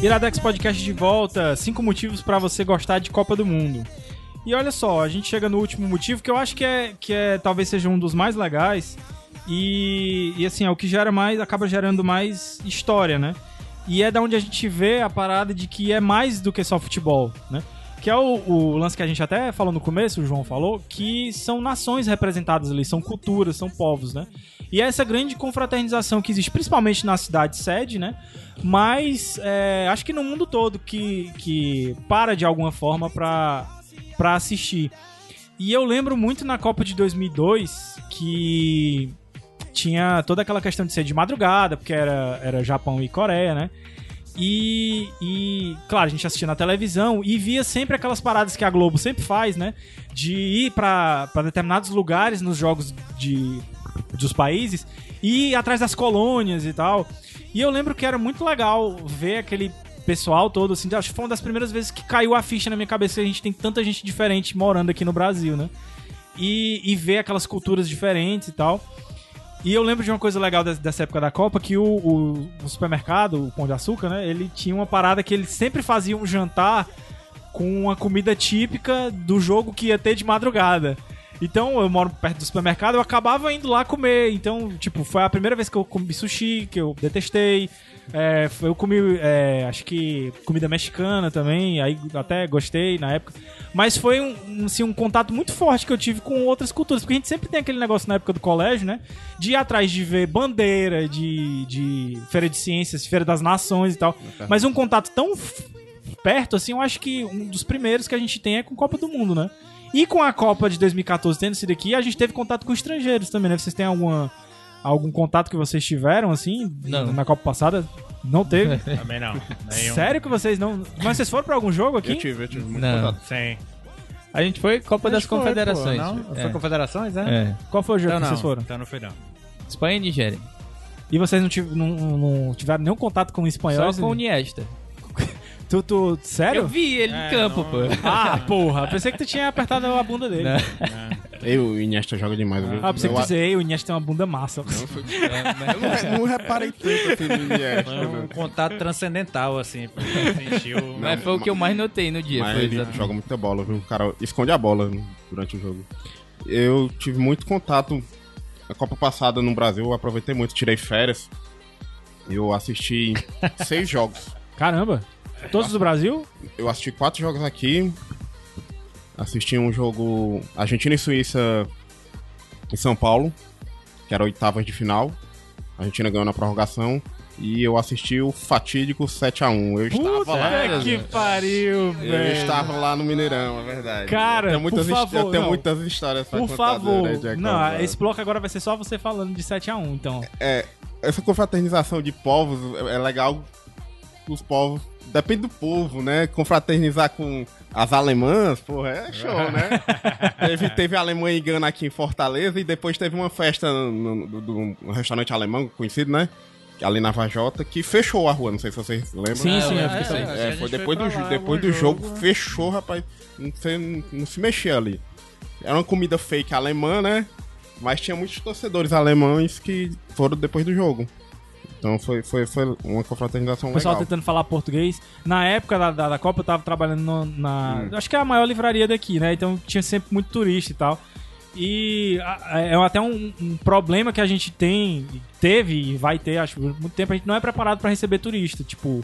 Iradex Podcast de volta, cinco motivos pra você gostar de Copa do Mundo. E olha só, a gente chega no último motivo que eu acho que é, que é talvez seja um dos mais legais e, e assim, é o que gera mais, acaba gerando mais história, né? E é da onde a gente vê a parada de que é mais do que só futebol, né? Que é o, o lance que a gente até falou no começo, o João falou, que são nações representadas ali, são culturas, são povos, né? E é essa grande confraternização que existe, principalmente na cidade sede, né? Mas é, acho que no mundo todo que, que para de alguma forma pra assistir. E eu lembro muito na Copa de 2002 que tinha toda aquela questão de ser de madrugada, porque era, era Japão e Coreia, né? E, e, claro, a gente assistia na televisão e via sempre aquelas paradas que a Globo sempre faz, né? De ir pra determinados lugares nos jogos de, dos países e ir atrás das colônias e tal. E eu lembro que era muito legal ver aquele pessoal todo, assim, acho que foi uma das primeiras vezes que caiu a ficha na minha cabeça que a gente tem tanta gente diferente morando aqui no Brasil, né? E, e ver aquelas culturas diferentes e tal. E eu lembro de uma coisa legal des- dessa época da Copa, que o, o- o supermercado, o Pão de Açúcar, né? Ele tinha uma parada que ele sempre fazia um jantar com uma comida típica do jogo que ia ter de madrugada. Então, eu moro perto do supermercado, eu acabava indo lá comer. Então, tipo, foi a primeira vez que eu comi sushi, que eu detestei. É, eu comi, é, acho que comida mexicana também, aí até gostei na época. Mas foi um, assim, um contato muito forte que eu tive com outras culturas, porque a gente sempre tem aquele negócio na época do colégio, né? De ir atrás de ver bandeira, de, de feira de ciências, feira das nações e tal. Mas um contato tão perto, assim, eu acho que um dos primeiros que a gente tem é com Copa do Mundo, né? E com a Copa de 2014 tendo sido aqui, a gente teve contato com estrangeiros também, né? Vocês têm alguma, algum contato que vocês tiveram, assim, Não. na Copa passada? Não teve? Também não. Nenhum. Sério que vocês não... Mas vocês foram pra algum jogo aqui? Eu tive, eu tive muito Não. contato. Sim. A gente foi Copa das foi, Confederações. pô, não? É. Foi Confederações, é? É. Qual foi o jogo Então que não, vocês foram? então não foi não. Espanha e Nigéria. E vocês não, tiv- não- não tiveram nenhum contato com espanhóis? Só com o Niesta. Tu, tu, sério? Eu vi ele É, em campo, não- pô. Ah, porra. Pensei que tu tinha apertado a bunda dele. Não. Eu, o Iniesta joga demais, viu? Ah, pensei eu, que tu dizer, o Iniesta tem uma bunda massa. eu não, não reparei tanto assim no Iniesta. Foi um né? contato transcendental, assim. Sentiu. Mas foi o que eu mais notei no dia. Mas Foi ele exatamente. joga muita bola, viu? O cara esconde a bola durante o jogo. Eu tive muito contato. A Copa passada no Brasil, eu aproveitei muito, tirei férias. Eu assisti seis jogos. Caramba. Todos do Brasil? Eu assisti quatro jogos aqui. Assisti um jogo Argentina e Suíça em São Paulo, que era oitavas de final. A Argentina ganhou na prorrogação. E eu assisti o fatídico 7x1. Eu estava lá. Puta que pariu, Eu velho. estava lá no Mineirão, é verdade. Cara, eu tenho muitas, por favor, eu tenho não. muitas histórias pra Por favor. a Não, Copa. esse bloco agora vai ser só você falando de 7x1, então. É, essa confraternização de povos é é legal. Os povos. Depende do povo, né? Confraternizar com as alemãs, porra, é show, né? teve, teve Alemanha e Gana aqui em Fortaleza e depois teve uma festa do- um restaurante alemão conhecido, né? Ali na Vajota, que fechou a rua, não sei se vocês lembram. Sim, sim, é, eu fiquei é, É, foi depois do, lá, depois do jogo, jogo, né? fechou, rapaz. Não, sei- não se mexia ali. Era uma comida fake alemã, né? Mas tinha muitos torcedores alemães que foram depois do jogo. Então foi, foi, foi uma confraternização O pessoal legal. tentando falar português. Na época da, da, da Copa, eu tava trabalhando no- na. Hum. Acho que é a maior livraria daqui, né? Então tinha sempre muito turista e tal. E a- é até um, um problema que a gente tem, teve e vai ter, acho, por muito tempo, a gente não é preparado pra receber turista. Tipo,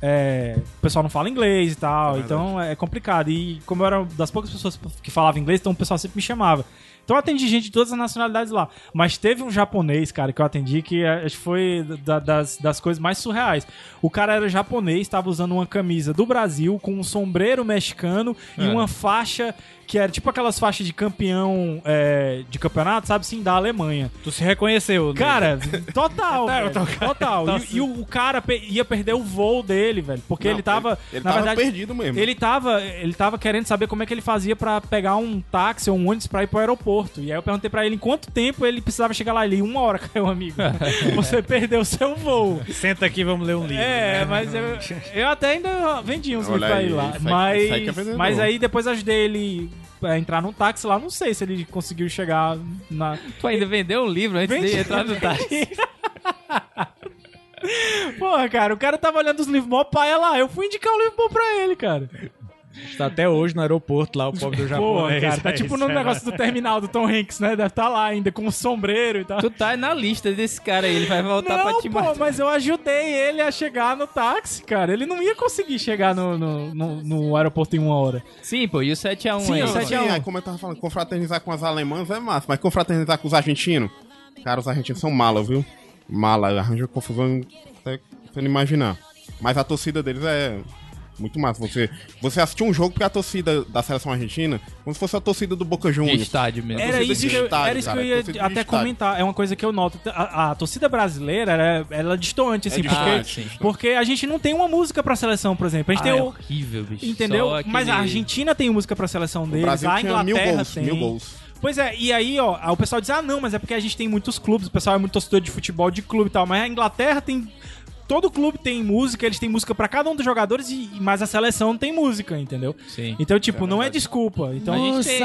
é, o pessoal não fala inglês e tal, então é complicado. E como eu era das poucas pessoas que falavam inglês, então o pessoal sempre me chamava. Então eu atendi gente de todas as nacionalidades lá. Mas teve um japonês, cara, que eu atendi que é, acho que foi da- das, das coisas mais surreais. O cara era japonês, estava usando uma camisa do Brasil com um sombreiro mexicano e É. uma faixa que era tipo aquelas faixas de campeão é, de campeonato, sabe sim, da Alemanha. Tu se reconheceu, né? Cara, total, Tá, velho, tô- total. tô E-. E, o, o cara pe- ia perder o voo dele, velho, porque Não, ele tava, ele na tava verdade, perdido mesmo. Ele tava, ele tava querendo saber como é que ele fazia pra pegar um táxi ou um ônibus pra ir pro aeroporto. E aí eu perguntei pra ele em quanto tempo ele precisava chegar lá. Ele, uma hora, caiu amigo. Você perdeu o seu voo. Senta aqui, vamos ler um livro. É, né? mas eu, eu até ainda vendi uns livros pra aí, ele lá. Mas, é vendedor. mas aí depois ajudei ele entrar num táxi lá. Não sei se ele conseguiu chegar na. Tu ainda vendeu um livro antes Vendi. de entrar no táxi. Porra, cara, o cara tava olhando os livros mó paia lá. Eu fui indicar um livro bom pra ele, cara. Tá até hoje no aeroporto lá, o pobre do Japão. Porra, É cara, isso tá tipo no isso é negócio do terminal do Tom Hanks, né? Deve estar lá ainda com um sombreiro e tal. Tu tá na lista desse cara aí, ele vai voltar pra Não, te pô, matar. mas eu ajudei ele a chegar no táxi, cara. Ele não ia conseguir chegar no, no, no- no aeroporto em uma hora. Sim, pô, e o 7x1 Sim, aí? o Não, 7 sim, a 1. aí como eu tava falando, confraternizar com as alemãs é massa, mas confraternizar com os argentinos, cara, os argentinos são mala, viu? Mala, arranja confusão até você não imaginar. Mas a torcida deles é muito massa. Você, você assistiu um jogo porque a torcida da seleção argentina, como se fosse a torcida do Boca De Juniors. estádio mesmo. Era isso, que eu, estádio, era isso que cara, eu ia até estádio. comentar. É uma coisa que eu noto. A, a torcida brasileira, ela, ela é distante, assim, É porque, distante, sim. porque a gente não tem uma música pra seleção, por exemplo. A gente Ah, tem é o. horrível, bicho. Entendeu? Aquele- Mas a Argentina tem música pra seleção O deles, Brasil a Inglaterra mil gols, tem. mil gols. Pois é, e aí, ó, o pessoal diz, ah, não, mas é porque a gente tem muitos clubes, o pessoal é muito torcedor de futebol de clube e tal, mas a Inglaterra tem. Todo clube tem música, eles têm música pra cada um dos jogadores, e, mas a seleção não tem música, entendeu? Sim. Então, tipo, não é desculpa. Então, gente tem-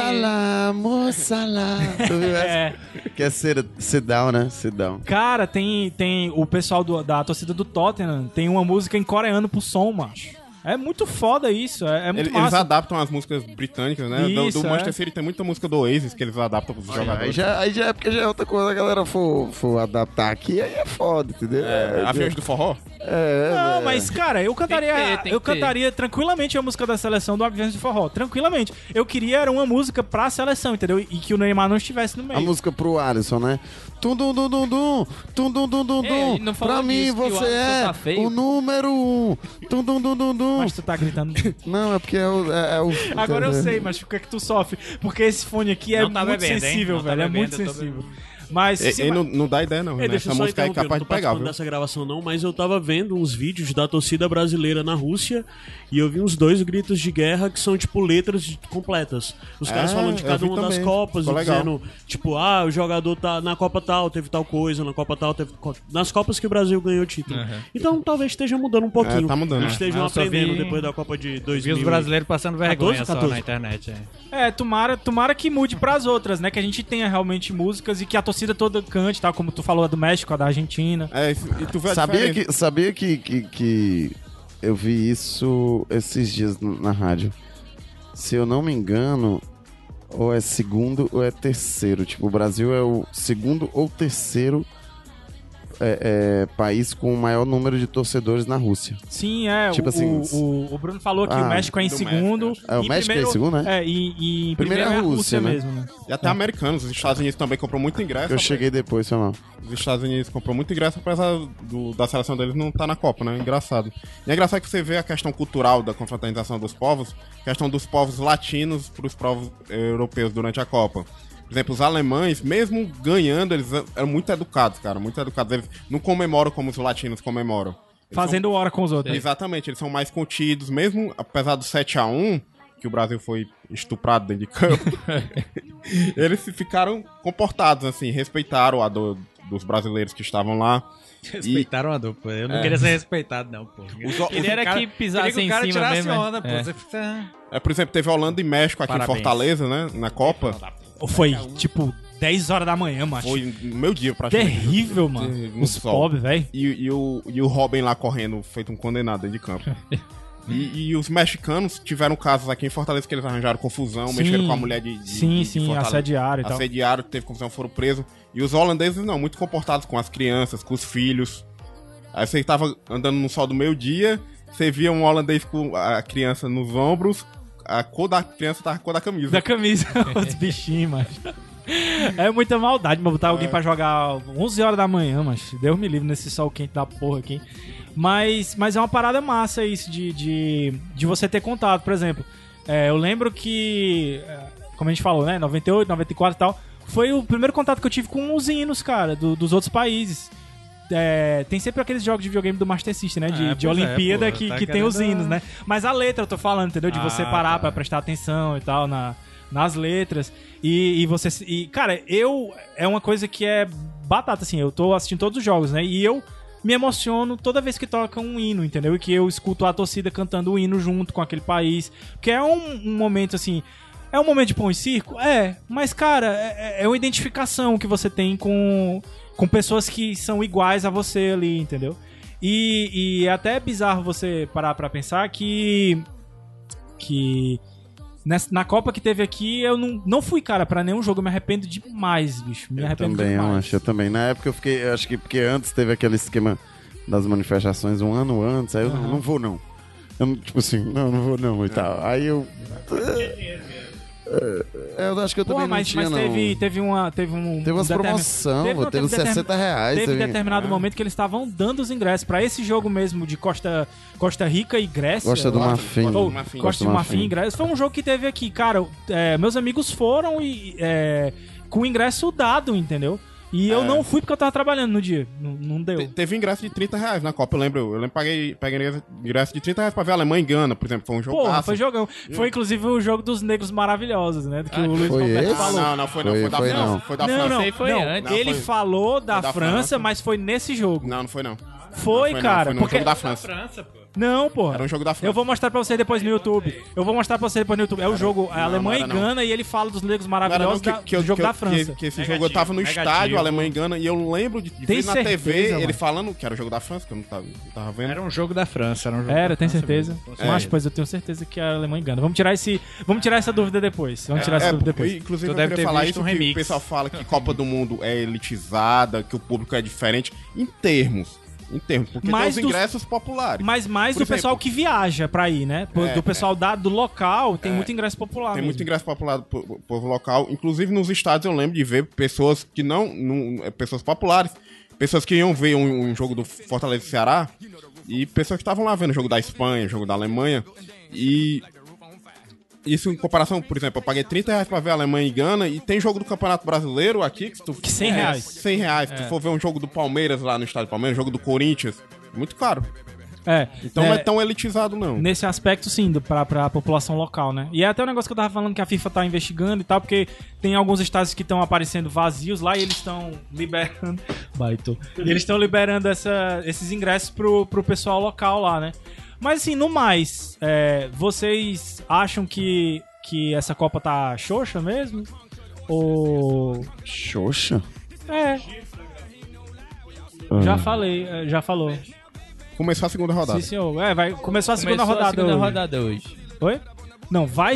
essa? é. Que é sit, sit down, né? Sit down. Cara, tem, tem o pessoal do- da torcida do Tottenham tem uma música em coreano pro som, macho. É muito foda isso, é, é muito Ele- Eles massa. adaptam as músicas britânicas, né? Do- Isso, do é. Manchester City tem muita música do Oasis que eles adaptam pros Aí jogadores. já, aí já é porque já é outra coisa. A galera for, for adaptar aqui, aí é foda, entendeu? É, Aviões do Forró? É, Não, é. mas, cara, eu cantaria, Tem que ter, tem eu que ter. cantaria tranquilamente a música da seleção do Aviões de Forró. Tranquilamente. Eu queria era uma música pra seleção, entendeu? E que o Neymar não estivesse no meio. A música pro Alisson, né? Tum dum dum dum dum, tum dum dum dum É, dum. não Pra mim disso, você Alisson é tá o número um. Tum dum dum dum dum. Mas tu tá gritando. Não, é porque é o. É, é o Agora eu sei, mas por que que tu sofre? Porque esse fone aqui é Não tá muito bebendo, sensível, Não tá velho. é muito sensível. Mas. E- se- Ele não, não dá ideia, não. É, né? Essa música é capaz não de tô pegar, participando viu? dessa gravação não, mas eu tava vendo uns vídeos da torcida brasileira na Rússia e eu vi uns dois gritos de guerra que são tipo letras completas. Os caras É, falando de cada vi uma das também. copas, e legal. dizendo tipo, ah, o jogador tá na Copa tal, teve tal coisa, na Copa tal, teve nas Copas que o Brasil ganhou título. Então talvez esteja mudando um pouquinho. É, tá mudando. Eles estejam aprendendo vi- depois da Copa de Vi 2000. os brasileiros passando vergonha 14, só 14. na internet. É. É, tomara, tomara que mude pras outras, né? Que a gente tenha realmente músicas e que a torcida toda cante, tá? Como tu falou, a do México, a da Argentina. É, e tu vê a Sabia diferença. que, sabia que, que, que eu vi isso esses dias na rádio. Se eu não me engano, ou é segundo ou é terceiro. Tipo, o Brasil é o segundo ou terceiro é, é, país com o maior número de torcedores na Rússia. Sim, é. Tipo o, assim, o, o Bruno falou que ah, o México é em do segundo. México, É, o México é em primeiro- segundo, né? É, e, e em Primeiro primeiro é é a Rússia, Rússia, né? mesmo, né? E até americanos, os Estados Unidos também comprou muito ingresso. Eu cheguei depois, foi mal. Os Estados Unidos comprou muito ingresso, apesar do- da seleção deles não tá na Copa, né? Engraçado. E é engraçado que você vê a questão cultural da confraternização dos povos, questão dos povos latinos pros povos eh, europeus durante a Copa. Por exemplo, os alemães, mesmo ganhando, eles eram muito educados, cara, muito educados. Eles não comemoram como os latinos comemoram. Eles Fazendo hora com os são- outros. Exatamente, eles são mais contidos, mesmo apesar do 7x1, que o Brasil foi estuprado dentro de campo, eles ficaram comportados, assim, respeitaram a dor dos brasileiros que estavam lá. Respeitaram a dupla. Eu não É. queria ser respeitado, não, pô. Os- os- Ele era cara- que pisasse em o cara cima tirasse mesmo. onda, pô. é. Você fica... É, por exemplo, teve Holanda e México aqui Parabéns. em Fortaleza, né? Na Copa. Foi, tipo, 10 horas da manhã, macho. Foi no meu dia, praticamente. Terrível, mano. No Os pobres, velho. E, e o, e o Robin lá correndo, feito um condenado dentro de campo. E, e os mexicanos tiveram casos aqui em Fortaleza que eles arranjaram confusão, Sim. mexeram com a mulher de. de Sim, de sim, assediaram e tal. Assediaram, teve confusão, foram presos. E os holandeses não, muito comportados com as crianças, com os filhos. Aí você tava andando no sol do meio-dia, você via um holandês com a criança nos ombros, a cor da criança tava a cor da camisa. Da camisa, os bichinhos, macho. É muita maldade, mas botar alguém pra jogar 11 horas da manhã, mas Deus me livre nesse sol quente da porra aqui. Mas, mas é uma parada massa isso de, de, de você ter contato, por exemplo. é, eu lembro que, é, como a gente falou, né, 98, 94 e tal, foi o primeiro contato que eu tive com os hinos, cara, do- dos outros países. É, tem sempre aqueles jogos de videogame do Master System, né? De, É, de é, Olimpíada pô, que, tá que tem os hinos, né? Mas a letra eu tô falando, entendeu? De você Ah, parar tá. pra prestar atenção e tal na, nas letras. E, e você. E, cara, eu. É uma coisa que é batata, assim. Eu tô assistindo todos os jogos, né? E eu me emociono toda vez que toca um hino, entendeu? E que eu escuto a torcida cantando o hino junto com aquele país. Porque é um, um momento, assim. É um momento de pão e circo? É. Mas, cara, é, é uma identificação que você tem com, com pessoas que são iguais a você ali, entendeu? E, e é até bizarro você parar pra pensar que. Que. nessa- na Copa que teve aqui, eu não, não fui, cara, pra nenhum jogo. Eu me arrependo demais, bicho. Me Eu arrependo também, eu demais. acho, eu também. Na época eu fiquei, eu acho que porque antes teve aquele esquema das manifestações um ano antes, aí eu não, não vou não. Eu, não- tipo assim, não, não vou não e tal. Aí eu. É, eu acho que eu também Porra, não mas, tinha, mas não. teve, teve uma. Teve um. Teve umas um determin- promoção, não, pô, teve determin- 60 reais. Teve teve- determinado Ah. momento que eles estavam dando os ingressos pra esse jogo mesmo de Costa, Costa Rica e Grécia. Gosta do. Marfim. Ou, Marfim. Costa do Marfim e Grécia. Foi um jogo que teve aqui, cara. é, meus amigos foram e. é, com o ingresso dado, entendeu? E eu É. não fui porque eu tava trabalhando no dia. Não, não deu. Te- Teve ingresso de 30 reais na Copa, eu lembro. Eu lembro que paguei, paguei ingresso de 30 reais pra ver a Alemanha e Gana, por exemplo. Foi um jogo. Porra, foi jogão. Foi inclusive o jogo dos negros maravilhosos, né? Que o Luiz foi Roberto esse? falou. Não, não foi não. Foi- Foi, da foi França. não. Foi da não, França. não, aí foi não. antes. Não, Ele foi- falou da, foi da França, França. mas foi nesse jogo. Não, não foi não. Foi, Não cara. Foi no porque... jogo da França. França, pô. Não, porra. Era um jogo da França. Eu vou mostrar pra você depois no YouTube. Eu vou mostrar pra você depois no YouTube. É o jogo a não, Alemanha não e não. Gana e ele fala dos Não não maravilhosos que, da- que do jogo que da França. Que, que esse Negativo, jogo eu tava no negativo. estádio, Alemanha e Gana, e eu lembro de, de Tem ver na certeza, TV mano? ele falando que era o jogo da França, que eu não tava, não tava vendo. Era um jogo da França. Era, um jogo Era, da tem França certeza. mesmo. É. Mas, pois eu tenho certeza que a Alemanha e Gana. Vamos tirar esse, vamos tirar essa dúvida depois. Vamos tirar essa É, dúvida depois. inclusive Tu eu deve queria ter falar isso um remix. o pessoal fala que Copa do Mundo é elitizada, que o público é diferente. Em termos. Em termos. Porque Mas tem os dos- ingressos populares. Mas mais Por do exemplo- pessoal que viaja pra ir, né? Do É, pessoal da, do local, tem muito ingresso popular. Tem mesmo. muito ingresso popular do po- povo local. Inclusive nos estádios eu lembro de ver pessoas que não. não- é, pessoas populares. Pessoas que iam ver um, um jogo do Fortaleza e Ceará. E pessoas que estavam lá vendo o jogo da Espanha, o jogo da Alemanha. E. Isso em comparação, por exemplo, eu paguei 30 reais pra ver a Alemanha e Gana. E tem jogo do Campeonato Brasileiro aqui que tu. Que 100 reais. 100 reais. Se tu for ver um jogo do Palmeiras lá no estádio do Palmeiras, um jogo do Corinthians. Muito caro. É. Então é, não é tão elitizado, não. Nesse aspecto, sim, do, pra, pra população local, né? E é até um negócio que eu tava falando que a FIFA tá investigando e tal, porque tem alguns estádios que estão aparecendo vazios lá e eles estão liberando. Baito. E eles estão liberando essa, esses ingressos pro, pro pessoal local lá, né? Mas assim, no mais, é, vocês acham que, que essa Copa tá xoxa mesmo? Ou. Xoxa? É. Já falei, é, já falou. Começou a segunda rodada. Sim, senhor. É, vai, começou a segunda Começou rodada a segunda hoje. rodada hoje. Oi? Não, vai,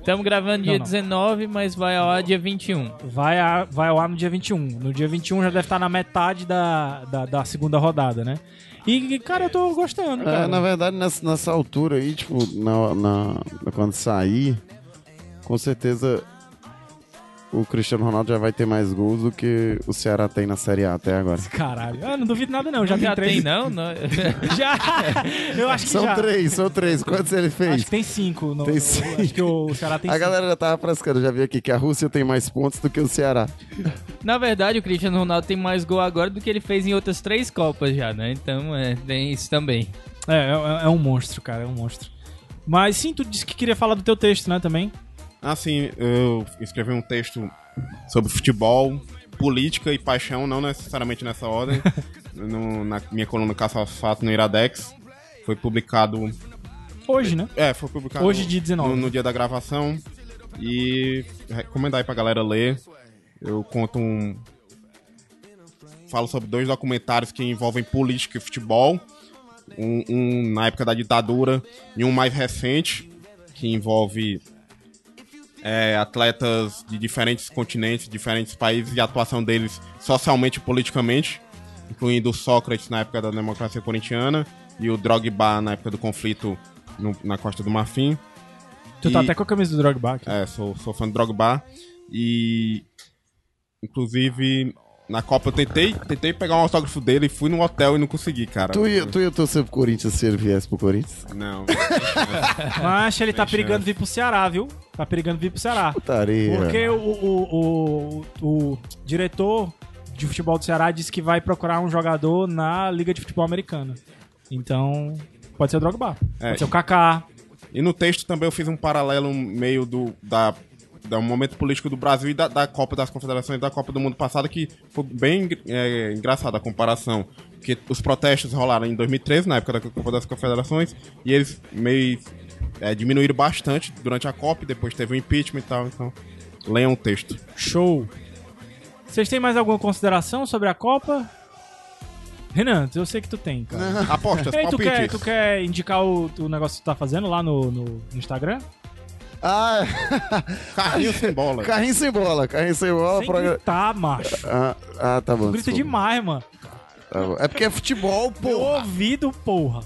Estamos gravando dia Não, não. 19, mas vai ao ar dia 21. vai, a, vai ao ar no dia 21. No dia 21 já deve estar na metade da, da, da segunda rodada, né? E, cara, eu tô gostando, É, na verdade, nessa, nessa altura aí, tipo, na, na, quando sair, com certeza o Cristiano Ronaldo já vai ter mais gols do que o Ceará tem na Série A até agora. Caralho. Eu não duvido nada, não. Já, Já tem três. tem, não? não? Já. Eu acho que São já. três, são três. Quantos ele fez? Acho que tem cinco. No, Tem cinco. Acho que o Ceará tem A cinco. galera já tava frescando, eu já vi aqui que a Rússia tem mais pontos do que o Ceará. Na verdade, o Cristiano Ronaldo tem mais gol agora do que ele fez em outras três Copas já, né? Então, é, tem isso também. É, é, é um monstro, cara. É um monstro. Mas sim, tu disse que queria falar do teu texto, né, também? Assim, eu escrevi um texto sobre futebol, política e paixão, não necessariamente nessa ordem. no- na minha coluna Caça aos Fatos no Iradex. Foi publicado. Hoje, né? É, foi publicado. Hoje, dia 19. No, no dia da gravação. E recomendar aí pra galera ler. eu conto um. Falo sobre dois documentários que envolvem política e futebol. Um, um na época da ditadura e um mais recente, que envolve é, atletas de diferentes continentes, diferentes países e a atuação deles socialmente e politicamente, incluindo o Sócrates na época da democracia corintiana e o Drogba na época do conflito no- na Costa do Marfim. Tu tá E- até com a camisa do Drogba aqui. é, sou, sou fã do Drogba. E. Inclusive, na Copa eu tentei, tentei pegar um autógrafo dele e fui no hotel e não consegui, cara. Tu ia, tu ia torcer pro Corinthians se ele viesse pro Corinthians? Não. Mas ele tá perigando vir pro Ceará, viu? Tá perigando vir pro Ceará. Putaria. Porque o, o, o, o, o diretor de futebol do Ceará disse que vai procurar um jogador na Liga de Futebol Americana. Então, pode ser o Drogba. É. Pode ser o Kaká. E no texto também eu fiz um paralelo meio do. Da, do momento político do Brasil e da, da Copa das Confederações da Copa do Mundo passada, que foi bem é, engraçada a comparação. Porque os protestos rolaram em 2013, na época da Copa das Confederações, e eles meio é, diminuíram bastante durante a Copa, e depois teve o impeachment e tal, então. Leiam o texto. Show. Vocês têm mais alguma consideração sobre a Copa? Renan, eu sei que tu tem, cara. Apostas, Ei, tu, quer, tu quer indicar o, o negócio que tu tá fazendo lá no, no, no Instagram? Ah, Carrinho sem bola. carrinho sem bola, carrinho sem bola. Sem gritar, macho. Ah, ah, tá bom. Grita desculpa. demais, mano. Tá bom. É porque é futebol, Meu pô. ouvido, porra.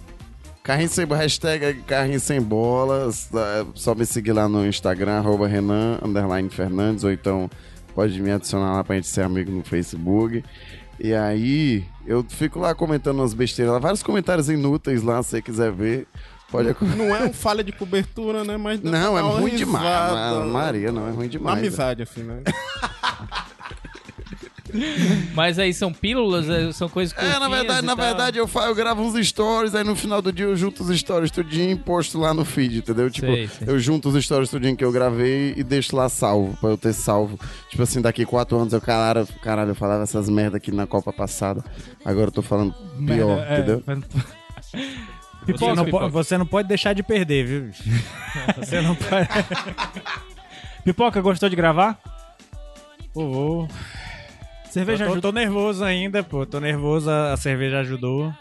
Carrinho sem hashtag é carrinho sem bolas. É só me seguir lá no Instagram, arroba Renan underline Fernandes, ou então pode me adicionar lá pra gente ser amigo no Facebook. E aí, eu fico lá comentando umas besteiras lá, vários comentários inúteis lá, se você quiser ver. Pode Não é um falha de cobertura, né? Mas Não, é ruim demais. risada. Ah, Maria, não, é ruim Uma demais. amizade, assim, né? Mas aí são pílulas, é, são coisas É, na curtinhas verdade, na tal. verdade eu, fa- eu gravo uns stories, aí no final do dia eu junto os stories tudinho e posto lá no feed, entendeu? Tipo, Sei, sei. eu junto os stories tudinho que eu gravei e deixo lá salvo, pra eu ter salvo. Tipo assim, daqui quatro anos eu, caralho, caralho, eu falava essas merda aqui na Copa passada, agora eu tô falando pior, Merda, é, entendeu? Você Pipoca, não, pipoca. po- você não pode deixar de perder, viu? Você não pode. Pipoca, gostou de gravar? Pô, cerveja Eu tô, ajuda. tô nervoso ainda, pô. Tô nervoso, a a cerveja ajudou.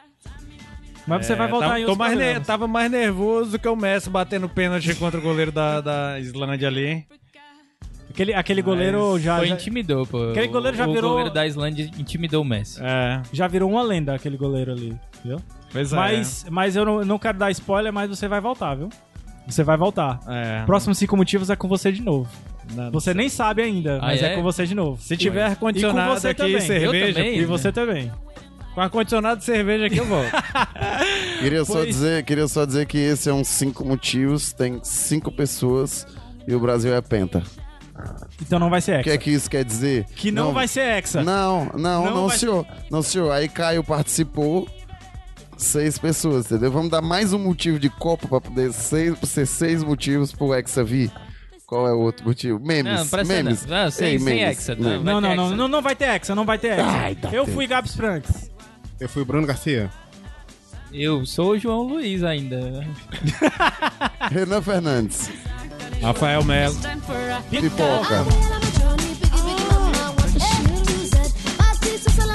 Mas você É, vai voltar tava, em tô outros mais ne-. Tava mais nervoso que o Messi batendo pênalti contra o goleiro da, da Islândia ali. Aquele, aquele goleiro já, Foi já, intimidou, pô. Aquele goleiro já o virou- goleiro da Islândia intimidou o Messi. É, já virou uma lenda, aquele goleiro ali, viu? Pois é. Mas, mas eu não, não quero dar spoiler, mas você vai voltar, viu? Você vai voltar. É. Próximos cinco motivos é com você de novo. Não- Você nem sabe ainda, Ah, mas é? é? com você de novo. Se tiver E com ar-condicionado você aqui, também. cerveja. Eu também. E você também. Com ar-condicionado de cerveja aqui eu volto. Queria só, dizer, queria só dizer que esse é um cinco motivos, tem cinco pessoas e o Brasil é penta. Então não vai ser O Hexa. que é que isso quer dizer? Que não, vai ser Hexa. Não, não, Não não, vai- senhor. Não, senhor. Aí Caio participou seis pessoas, entendeu? Vamos dar mais um motivo de copo pra poder seis, ser seis motivos pro Hexa vir. Qual é o outro motivo? Memes. Não, memes. Não, não sem, Ei, sem. Hexa. Não, não, não, não, não, vai ter Hexa, não vai ter Hexa. Ai, eu fui Gabs Franks. Eu fui Bruno Garcia. Eu sou o João Luiz ainda. Renan Fernandes. Rafael Melo. Pipoca. Pipoca. Oh,